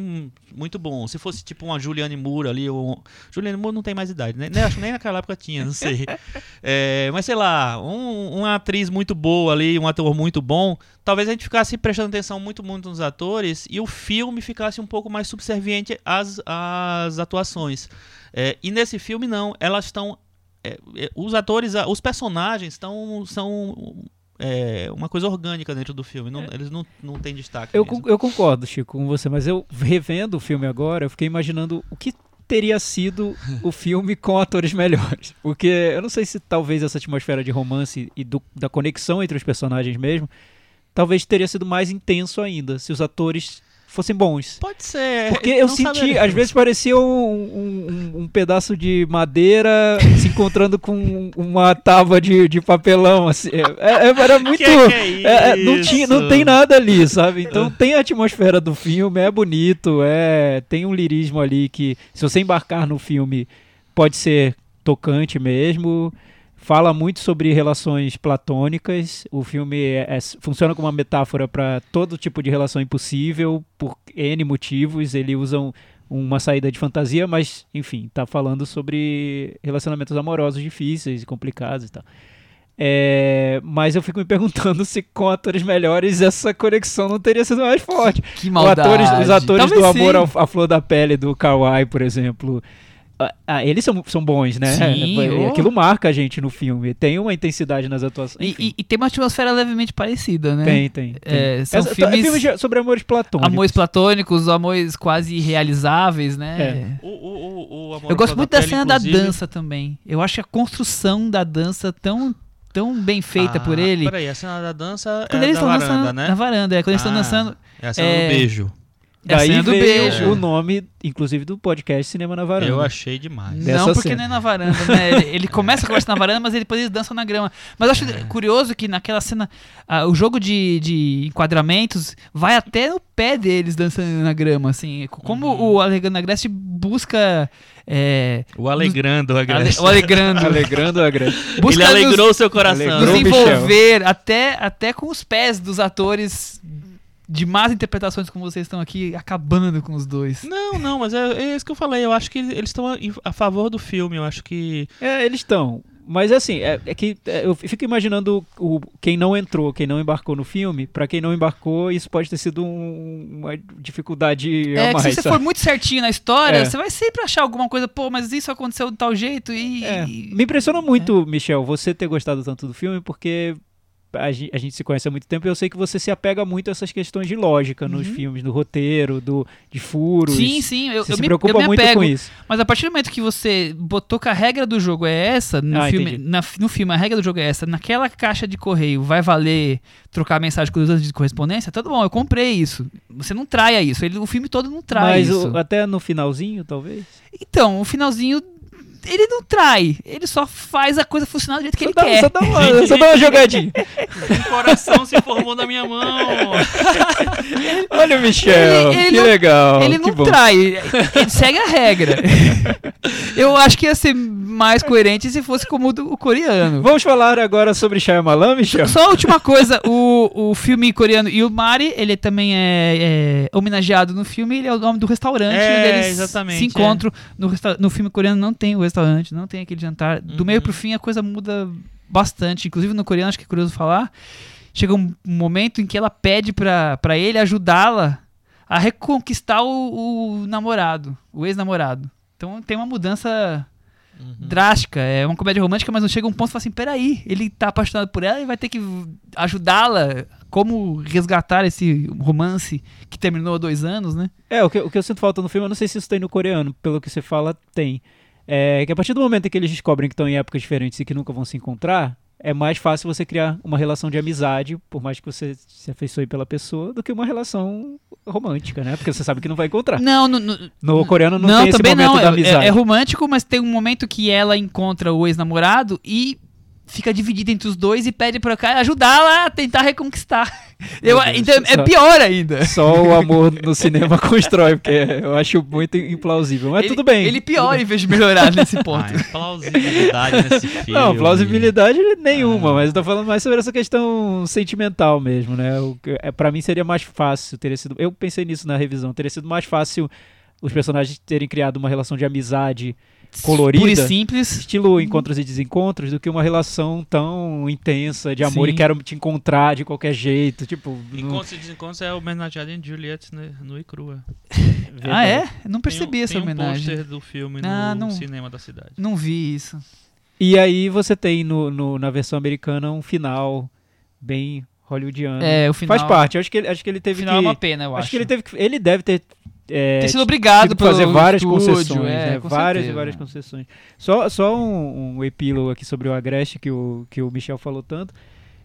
muito bons. Se fosse tipo uma Julianne Moore ali, ou... Julianne Moore não tem mais idade, né? Nem- Acho que nem naquela época tinha, não sei. É, mas sei lá, um- uma atriz muito boa ali, um ator muito bom, talvez a gente ficasse prestando atenção muito, muito nos atores e o filme ficasse um pouco mais subserviente às, às atuações. É, e nesse filme, não. Elas estão. É, é, os atores, os personagens estão, são é, uma coisa orgânica dentro do filme. não- Eles não, não têm destaque. Eu, eu concordo, Chico, com você, mas eu revendo o filme agora, eu fiquei imaginando o que teria sido o filme com atores melhores. Porque eu não sei se talvez essa atmosfera de romance e do- da conexão entre os personagens mesmo, talvez teria sido mais intenso ainda, se os atores fossem bons. Pode ser. Porque eu senti, às vezes parecia um, um- um- pedaço de madeira se encontrando com uma tábua de, de papelão, assim. É, é- era muito. Que que é é, é, não, tinha, não tem nada ali, sabe? Então tem a atmosfera do filme, é bonito, é tem um lirismo ali que, se você embarcar no filme, pode ser tocante mesmo. Fala muito sobre relações platônicas. O filme é- é- funciona como uma metáfora para todo tipo de relação impossível, por N motivos. Ele usa um- uma saída de fantasia, mas, enfim, tá falando sobre relacionamentos amorosos difíceis e complicados e tal. É, mas eu fico me perguntando se com atores melhores essa conexão não teria sido mais forte. Que maldade. atores, os atores do Talvez Amor sim. ao- à Flor da Pele, do Kawaii, por exemplo. Ah, ah, eles são, são bons, né? Sim, É, oh. Aquilo marca a gente no filme. Tem uma intensidade nas atuações. E, e- e tem uma atmosfera levemente parecida, né? tem, tem. tem. É, são Essa- filmes- filmes de- sobre amores platônicos. Amores platônicos, amores quase irrealizáveis, né? É. O, o, o, o Amor Eu gosto muito da Pele, cena da inclusive- dança também. Eu acho a construção da dança tão, tão bem feita por Ah, ele. Peraí, a cena da dança Quando é eles da estão varanda, dançando né? na varanda, é quando eles estão Ah, dançando. É a cena é- do beijo. É Daí cena do veio beijo. o nome, inclusive, do podcast Cinema na Varanda. Eu achei demais. Dessa Não, porque cena. não é na varanda, né? Ele, começa a conversa na varanda, mas ele depois eles dançam na grama. Mas eu acho É. curioso que naquela cena, ah, o jogo de, de enquadramentos vai até no pé deles dançando na grama, assim. Como Uhum. o Allegando Agreste busca. é, O Alegrando, o ale- Agreste. o Alegrando. Alegrando a grande. busca Ele alegrou o seu Alegrou. coração. nos, nos envolver até, até com os pés dos atores de más interpretações como vocês estão aqui, acabando com os dois. Não, não, mas é, é isso que eu falei. Eu acho que eles estão a, a favor do filme. Eu acho que. É, eles estão. Mas assim, é, é que é, eu fico imaginando o, quem não entrou, quem não embarcou no filme. Pra quem não embarcou, isso pode ter sido um- uma dificuldade É, a que mais. se você sabe? for muito certinho na história, É. você vai sempre achar alguma coisa, pô, mas isso aconteceu de tal jeito e. É, e- Me impressiona muito, Michel, você ter gostado tanto do filme, porque a gen- a gente, se conhece há muito tempo e eu sei que você se apega muito a essas questões de lógica nos Uhum. filmes, do roteiro, do, de furos. Sim, sim, eu, Você eu se me, preocupa me muito apego. com isso. Mas a partir do momento que você botou que a regra do jogo é essa, no, Ah, filme, na- no filme a regra do jogo é essa, naquela caixa de correio vai valer trocar mensagem com os de correspondência, tudo bom, eu comprei isso. Você não traia isso, ele, o filme todo não trai Mas isso. o- até no finalzinho, talvez. Então, o finalzinho, ele não trai, ele só faz a coisa funcionar do jeito que Só ele dá, quer. só dá uma, só dá uma jogadinha. Um coração se formou na minha mão. Olha o Michel, Ele- ele que não- legal. Ele que não bom. trai, ele segue a regra. Eu acho que ia ser mais coerente se fosse como o do o coreano. Vamos falar agora sobre Shyamalan, Michel? Só a última coisa, o, o filme coreano Yulmari, ele também é, é homenageado no filme, ele é o nome do restaurante É, onde eles exatamente, se encontram. No, resta- no filme coreano não tem o restaurante, não tem aquele jantar. Do Uhum. meio pro fim a coisa muda bastante, inclusive no coreano, acho que é curioso falar. Chega um momento em que ela pede pra ele ajudá-la a reconquistar o, o namorado, o ex-namorado. Então tem uma mudança Uhum. drástica. É uma comédia romântica, mas não chega um ponto e fala assim: peraí, ele tá apaixonado por ela e vai ter que ajudá-la. Como resgatar esse romance que terminou há dois anos, né? É, o que, o que eu sinto falta no filme, eu não sei se isso tem no coreano, pelo que você fala, tem. É que a partir do momento em que eles descobrem que estão em épocas diferentes e que nunca vão se encontrar, é mais fácil você criar uma relação de amizade, por mais que você se afeiçoe pela pessoa, do que uma relação romântica, né? Porque você sabe que não vai encontrar. Não, no, no, No coreano não, não, tem esse momento não. da amizade. É, é romântico, mas tem um momento que ela encontra o ex-namorado e fica dividida entre os dois e pede pra cá ajudá-la a tentar reconquistar. Eu, Deus, então é só- pior ainda. Só o amor no cinema constrói, porque eu acho muito implausível. Mas ele, tudo bem. Ele piora em vez de melhorar nesse ponto. Ai, plausibilidade nesse filme. Não, plausibilidade nenhuma, Ah. mas eu tô falando mais sobre essa questão sentimental mesmo, né? O, que- é, pra mim seria mais fácil, teria sido. Eu pensei nisso na revisão, teria sido mais fácil os personagens terem criado uma relação de amizade colorida. Pura e simples. Estilo encontros e desencontros, do que uma relação tão intensa de amor Sim. e quero te encontrar de qualquer jeito. Tipo, Encontros e desencontros é homenageado em Juliette né, no e crua. Ah, é? Não percebi tem um, essa tem um homenagem. pôster do filme Ah, no não- cinema da cidade. Não vi isso. E aí você tem no, no- na versão americana um final bem hollywoodiano. É, o final. Faz parte. Acho que ele, acho que ele O teve final que. é uma pena, eu acho. acho que ele teve que. Ele deve ter. É, Ter sido obrigado pelo fazer várias estúdio, concessões, é, né? com Várias e certeza. várias concessões. Só, só um, um epílogo aqui sobre o Agreste que o, que o Michel falou tanto.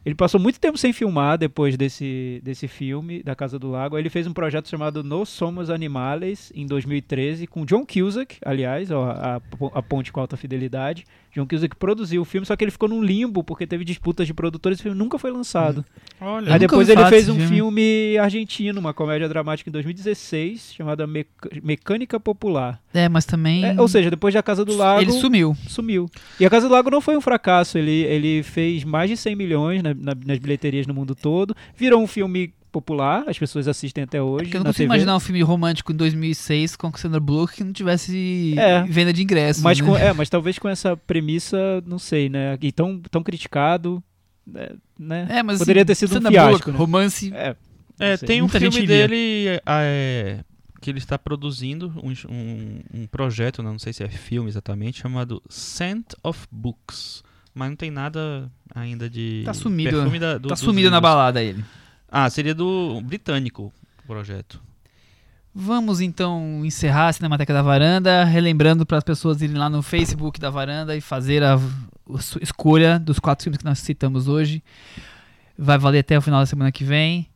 Ele passou muito tempo sem filmar depois desse, desse filme, da Casa do Lago. Aí Ele fez um projeto chamado Nós Somos Animales, em 2013, com John Cusack, aliás, ó, a, a ponte com alta fidelidade. John Cusack produziu o filme, só que ele ficou num limbo, porque teve disputas de produtores e o filme nunca foi lançado. Olha, Aí depois ele fez um filme. filme argentino, uma comédia dramática em 2016, chamada Mecânica Popular. É, mas também. É, ou seja, depois da Casa do Lago, ele sumiu. sumiu. E a Casa do Lago não foi um fracasso, ele, ele fez mais de 100 milhões na- na- nas bilheterias no mundo todo, virou um filme popular, as pessoas assistem até hoje Porque eu não na consigo TV. imaginar um filme romântico em 2006 com Sandra Bullock que não tivesse É. venda de ingressos. Mas, né? com- é, mas talvez com essa premissa, não sei, né? E tão, tão criticado, é, né? É, mas Poderia assim, ter sido um Sandra fiasco, Bullock, né? romance. É, É, tem um Muita filme gente via. dele é, que ele está produzindo, um, um, um projeto, não sei se é filme exatamente, chamado Scent of Books. Mas não tem nada ainda de. Tá sumido, da, do, tá sumido na livros. balada ele. Ah, seria do britânico o projeto. Vamos então encerrar a Cinemateca da Varanda, relembrando para as pessoas irem lá no Facebook da Varanda e fazer a, a escolha dos quatro filmes que nós citamos hoje. Vai valer até o final da semana que vem,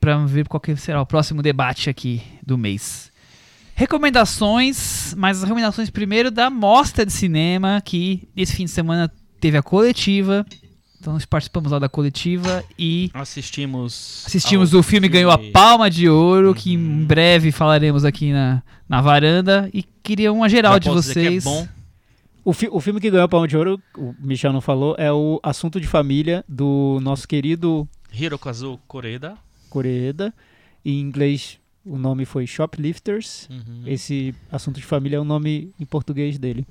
para ver qual será o próximo debate aqui do mês. Recomendações, mas as recomendações primeiro da Mostra de Cinema, que esse fim de semana teve a coletiva. Então nós participamos lá da coletiva e Assistimos. Assistimos o filme, ganhou a Palma de Ouro, que em Uhum. breve falaremos aqui na, na varanda. E queria uma geral Já de que vocês. É bom. O, fi- o filme que ganhou a Palma de Ouro, o Michel não falou, é o Assunto de Família do nosso querido Hirokazu Koreda. Koreeda. Em inglês, o nome foi Shoplifters. Uhum. Esse Assunto de Família é o nome em português dele.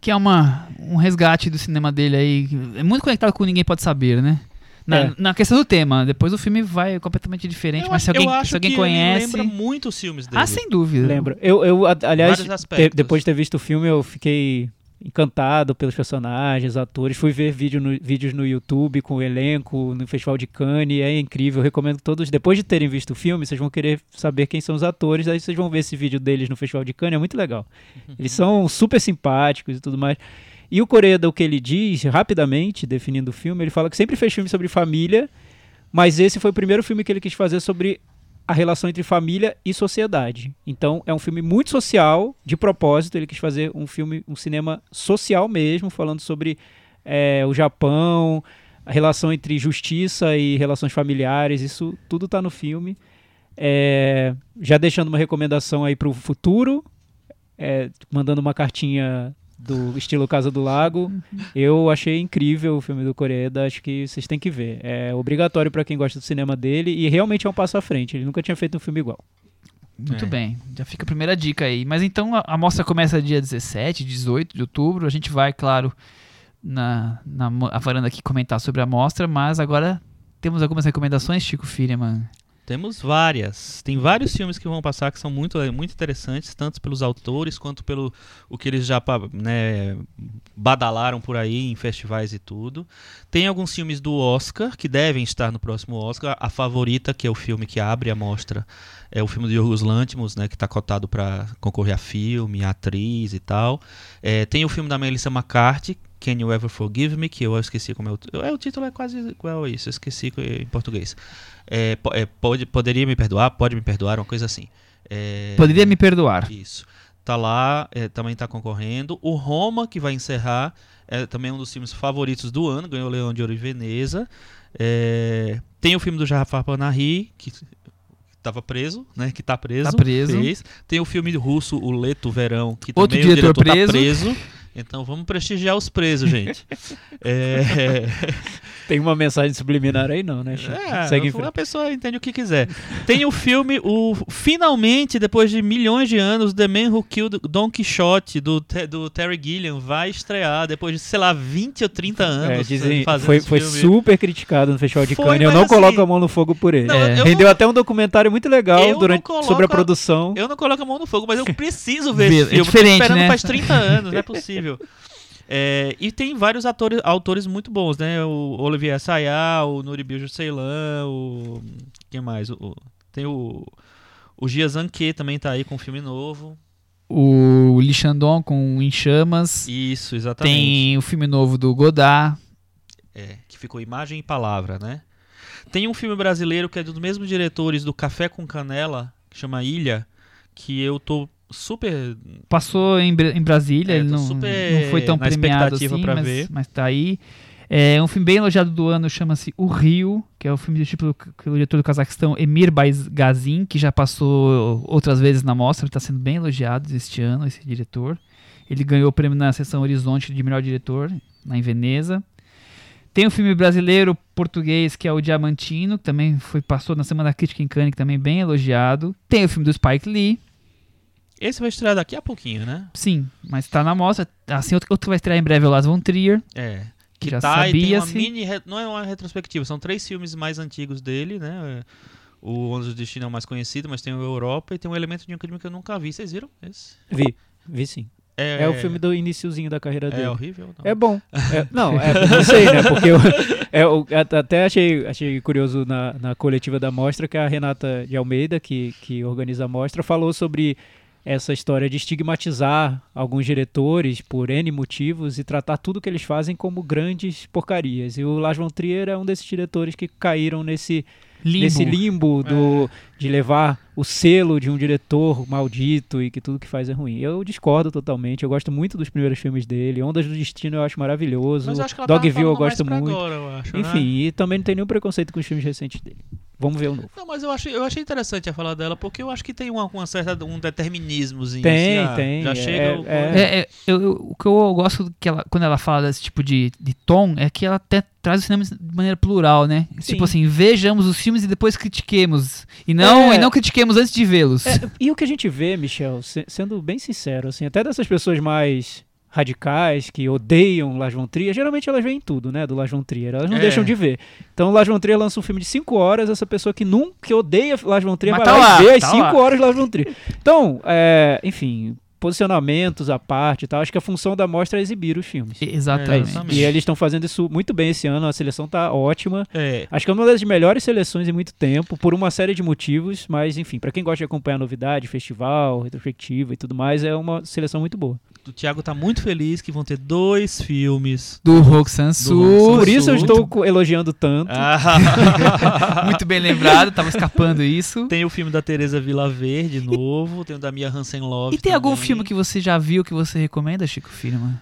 Que é uma, um resgate do cinema dele aí. É muito conectado com Ninguém Pode Saber, né? Na, É. na questão do tema. Depois o filme vai completamente diferente, Eu mas se alguém, eu acho se alguém que conhece. Ele lembra muito os filmes dele. Ah, sem dúvida. Lembra? Eu, eu aliás, Vários te- aspectos. depois de ter visto o filme, eu fiquei encantado pelos personagens, atores. Fui ver vídeo no- vídeos no YouTube com o elenco, no Festival de Cannes. É incrível. Eu recomendo que todos, depois de terem visto o filme, vocês vão querer saber quem são os atores. Aí vocês vão ver esse vídeo deles no Festival de Cannes. É muito legal. Eles são super simpáticos e tudo mais. E o Coreda, o que ele diz, rapidamente, definindo o filme, ele fala que sempre fez filme sobre família, mas esse foi o primeiro filme que ele quis fazer sobre a relação entre família e sociedade. Então, é um filme muito social, de propósito. Ele quis fazer um filme, um cinema social mesmo, falando sobre é, o Japão, a relação entre justiça e relações familiares. Isso tudo está no filme. É, já deixando uma recomendação aí para o futuro, é, mandando uma cartinha do estilo Casa do Lago. Eu achei incrível o filme do Coreeda, acho que vocês têm que ver. É obrigatório para quem gosta do cinema dele e realmente é um passo à frente. Ele nunca tinha feito um filme igual. Muito É. bem, já fica a primeira dica aí. Mas então a, a mostra começa dia 17, 18 de outubro. A gente vai, claro, na, na a varanda aqui comentar sobre a mostra, mas agora temos algumas recomendações, Chico Firman. Temos várias. Tem vários filmes que vão passar que são muito, muito interessantes, tanto pelos autores quanto pelo o que eles já né, badalaram por aí em festivais e tudo. Tem alguns filmes do Oscar que devem estar no próximo Oscar. A favorita, que é o filme que abre a mostra, é o filme do Yorgos Lanthimos, né, que está cotado para concorrer a filme, a atriz e tal. É, tem o filme da Melissa McCarthy, Can You Ever Forgive Me, que eu esqueci como é o, é, o título é quase igual a isso, eu esqueci em português. É, é, pode, poderia me perdoar, pode me perdoar, uma coisa assim. É, Poderia me perdoar. Isso. Tá lá, é, também tá concorrendo. O Roma, que vai encerrar, é também um dos filmes favoritos do ano, ganhou o Leão de Ouro em Veneza. É, tem o filme do Jafar Panahi, que estava preso, né? Que tá preso. Tá preso. fez. Tem o filme russo, O Leto Verão, que Outro também diretor o diretor preso. tá preso. Então vamos prestigiar os presos, gente. é, Tem uma mensagem subliminar aí, não, né, Chico? é, Segue a pessoa entende o que quiser. Tem o filme, o finalmente, depois de milhões de anos, The Man Who Killed Don Quixote, do, do Terry Gilliam, vai estrear depois de, sei lá, 20 ou 30 É, anos dizem, fazendo foi, foi super criticado no Festival de Cannes. Eu não assim- coloco a mão no fogo por ele. Não, É. eu Rendeu não- até um documentário muito legal durante, coloco sobre a produção. Eu não coloco a mão no fogo, mas eu preciso ver Ver, esse é filme. diferente, Tô esperando né? faz 30 anos, não é possível. É, e tem vários atores, autores muito bons, né? O Olivier Assayas, o Nuri Bilge Ceylan, o... Quem mais? O, tem o... O Gia Zanke também tá aí com um filme novo. O Li Shandong com Em Chamas. Isso, exatamente. Tem o filme novo do Godard. É, que ficou imagem e palavra, né? Tem um filme brasileiro que é dos mesmos diretores do Café com Canela, que chama Ilha, que eu tô super Passou em, em Brasília, É, ele não, super não foi tão na premiado assim, mas, ver. mas tá aí. É um filme bem elogiado do ano, chama-se O Rio, que é o filme do tipo do, do diretor do Cazaquistão, Emir Gazin, que já passou outras vezes na mostra, está sendo bem elogiado este ano, esse diretor. Ele ganhou o prêmio na sessão Horizonte de melhor diretor, lá em Veneza. Tem um filme brasileiro, português, que é o Diamantino, que também foi, passou na Semana da Crítica em Cannes, que também é bem elogiado. Tem o filme do Spike Lee, Esse vai estrear daqui a pouquinho, né? Sim, mas tá na mostra. Assim, outro, outro que vai estrear em breve é o Lars von Trier, É. que já tá e tem uma sabia-se. mini. re- Não é uma retrospectiva, são três filmes mais antigos dele, né? O Ônibus do Destino é o mais conhecido, mas tem o Europa e tem um elemento de um crime que eu nunca vi. Vocês viram? Esse? Vi, vi sim. É, o filme do iniciozinho da carreira dele. É horrível? Não. É bom. É, não, é, não sei, né? Porque eu, é, eu até achei, achei curioso na, na coletiva da mostra que a Renata de Almeida, que, que organiza a mostra, falou sobre essa história de estigmatizar alguns diretores por N motivos e tratar tudo que eles fazem como grandes porcarias. E o Lars von Trier é um desses diretores que caíram nesse Limbo. nesse limbo do, de levar o selo de um diretor maldito e que tudo que faz é ruim. Eu discordo totalmente. Eu gosto muito dos primeiros filmes dele. Ondas do Destino eu acho maravilhoso. Mas eu acho que Dogville eu gosto muito. Agora, eu acho, Enfim, né? e também não tem nenhum preconceito com os filmes recentes dele. Vamos ver o novo. Não, mas eu achei, eu achei interessante a falar dela, porque eu acho que tem uma, uma certa, um determinismozinho. Tem, assim, ah, tem, Já é- chega. o- é- É, é, eu- eu- o que eu gosto que ela, quando ela fala desse tipo de, de tom é que ela até traz o cinema de maneira plural, né? Sim. Tipo assim, vejamos os filmes e depois critiquemos. E não, É. e não critiquemos antes de vê-los. É, e o que a gente vê, Michel, se- sendo bem sincero, assim, até dessas pessoas mais radicais que odeiam Lars von Trier, geralmente elas veem tudo, né, do Lars von Trier, elas não É. deixam de ver. Então, o Lars von Trier lança um filme de 5 horas, essa pessoa que nunca odeia Lars von Trier Mas vai tá lá, lá, e vê as tá 5 lá. horas de Lars von Trier. Então, é, enfim, posicionamentos à parte e tal, acho que a função da mostra é exibir os filmes. Exatamente. exatamente. E eles estão fazendo isso muito bem esse ano, a seleção tá ótima. É, Acho que é uma das melhores seleções em muito tempo, por uma série de motivos, mas enfim, pra quem gosta de acompanhar novidade, festival, retrospectiva e tudo mais, é uma seleção muito boa. O Thiago tá muito feliz que vão ter dois filmes. Do Rock Sansu. Por isso eu estou elogiando tanto. Ah, Muito bem lembrado, tava escapando isso. tem o filme da Teresa Vilaverde novo, tem o da Mia Hansen Love. E tem algum também. filme que você já viu que você recomenda, Chico Firman?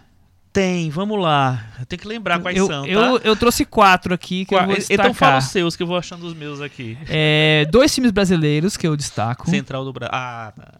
Tem, vamos lá. Tem que lembrar quais eu, são, tá? eu, eu trouxe quatro aqui que eu Qua- vou então fala os seus, que eu vou achando os meus aqui. É, dois filmes brasileiros que eu destaco. Central do Brasil. Ah, tá.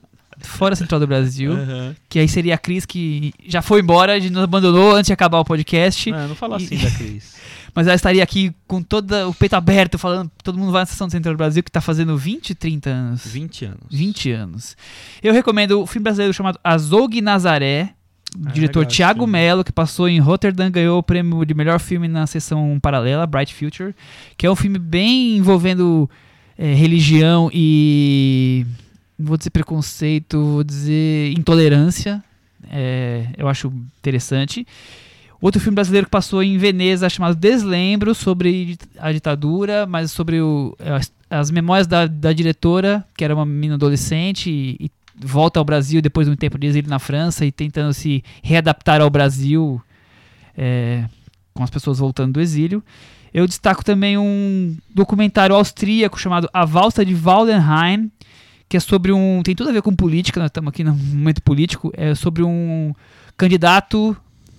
Fora Central do Brasil. Aham. Que aí seria a Cris que já foi embora, nos abandonou antes de acabar o podcast. Ah, não fala E- assim da Cris. Mas ela estaria aqui com todo o peito aberto, falando. Todo mundo vai na sessão do Central do Brasil que tá fazendo 20, 30 anos. 20 anos. 20 anos. Eu recomendo o filme brasileiro chamado Azog Nazaré, do Ah, diretor legal esse Thiago. Mello, que passou em Rotterdam, ganhou o prêmio de melhor filme na sessão paralela, Bright Future, que é um filme bem envolvendo é, religião e. Vou dizer preconceito, vou dizer intolerância. É, eu acho interessante. Outro filme brasileiro que passou em Veneza chamado Deslembro, sobre a ditadura, mas sobre o- as, as memórias da, da diretora, que era uma menina adolescente e, e volta ao Brasil depois de um tempo de exílio na França e tentando se readaptar ao Brasil é, com as pessoas voltando do exílio. Eu destaco também um documentário austríaco chamado A Valsa de Waldenheim, que é sobre um. tem tudo a ver com política, nós estamos aqui no momento político, é sobre um candidato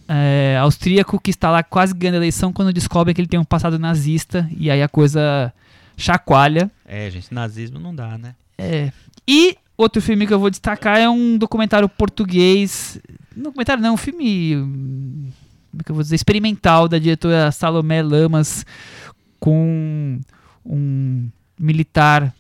é, austríaco que está lá quase ganhando a eleição quando descobre que ele tem um passado nazista e aí a coisa chacoalha. É, gente, nazismo não dá, né? É. E outro filme que eu vou destacar é um documentário português. Não documentário não, um filme. Como é que eu vou dizer? Experimental da diretora Salomé Lamas com um militar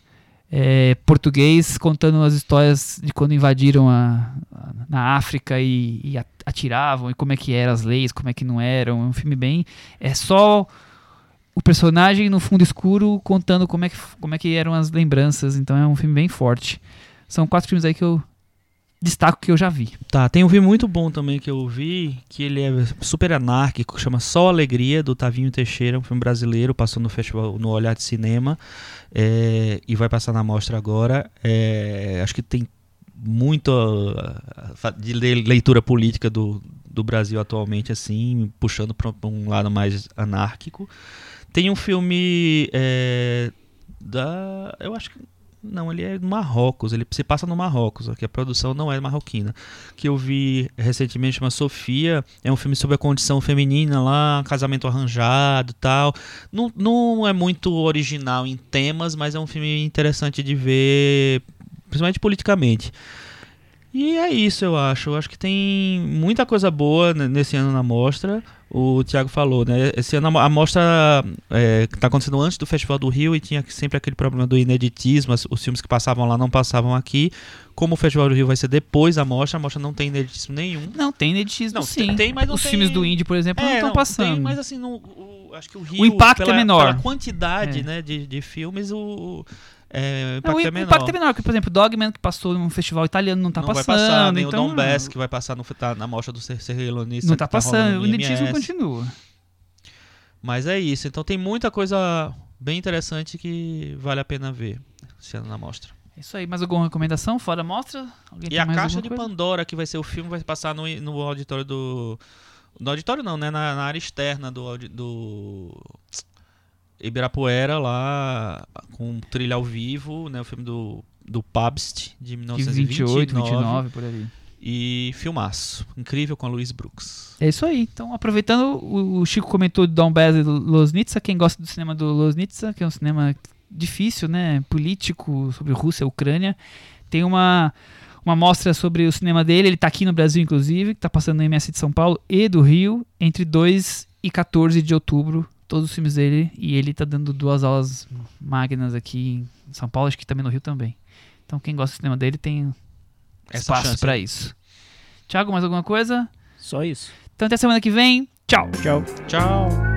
é, português contando as histórias de quando invadiram a, a- na África e, e atiravam e como é que eram as leis, como é que não eram. É um filme bem. É só o personagem no fundo escuro contando como é que, como é que eram as lembranças. Então é um filme bem forte. São quatro filmes aí que eu destaco que eu já vi. Tá, tem um filme muito bom também que eu vi, que ele é super anárquico, chama Só Alegria, do Tavinho Teixeira, um filme brasileiro, passou no festival no Olhar de Cinema é, e vai passar na mostra agora. É, acho que tem muito ah, de le- leitura política do, do Brasil atualmente, assim, puxando para um lado mais anárquico. Tem um filme é, da. Eu acho que. Não, ele é do Marrocos, ele se passa no Marrocos, que a produção não é marroquina. Que eu vi recentemente, chama Sofia, é um filme sobre a condição feminina lá, casamento arranjado tal. Não, não é muito original em temas, mas é um filme interessante de ver, principalmente politicamente. E é isso, eu acho. Eu acho que tem muita coisa boa nesse ano na mostra. O Thiago falou, né? Esse ano a mo- a mostra é, tá acontecendo antes do Festival do Rio e tinha sempre aquele problema do ineditismo. Os filmes que passavam lá não passavam aqui. Como o Festival do Rio vai ser depois da mostra, a mostra não tem ineditismo nenhum. Não, tem ineditismo Não, sim. tem, mas não Os tem- filmes do Indie, por exemplo, não É, estão passando. Tem, mas assim, no, o- acho que o Rio. impacto é pela, menor. Pela quantidade É. né, de, de filmes, o, é, o Não, impacto o é menor. impacto é menor, porque, por exemplo, Dogman, que passou num festival italiano, não tá não passando. vai passar, nem então, o Dom Bass, que vai passar no, tá na mostra do Serrilonista. Não tá passando, o ineditismo continua. Mas é isso, então tem muita coisa bem interessante que vale a pena ver esse ano na mostra. É isso aí, mais alguma recomendação? Fora a mostra? Alguém E a Caixa de coisa? Pandora, que vai ser o filme, vai passar no, no auditório do. No auditório não, né? Na, na área externa do, do Ibirapuera, lá, com trilha ao vivo, né? O filme do, do Pabst, de De 1929. 28, 29, por ali. E filmaço. Incrível com a Luiz Brooks. É isso aí. Então, aproveitando, o o Chico comentou do Dom Bass e do Losnitsa. Quem gosta do cinema do Losnitsa, que é um cinema difícil, né? Político, sobre Rússia e Ucrânia. Tem uma, uma mostra sobre o cinema dele. Ele tá aqui no Brasil, inclusive, que tá passando no MS de São Paulo e do Rio, entre 2 e 14 de outubro. Todos os filmes dele. E ele tá dando duas aulas magnas aqui em São Paulo, acho que também no Rio também. Então, quem gosta do cinema dele tem Essa espaço pra isso. Thiago, mais alguma coisa? Só isso. Então até semana que vem. Tchau. Tchau. Tchau.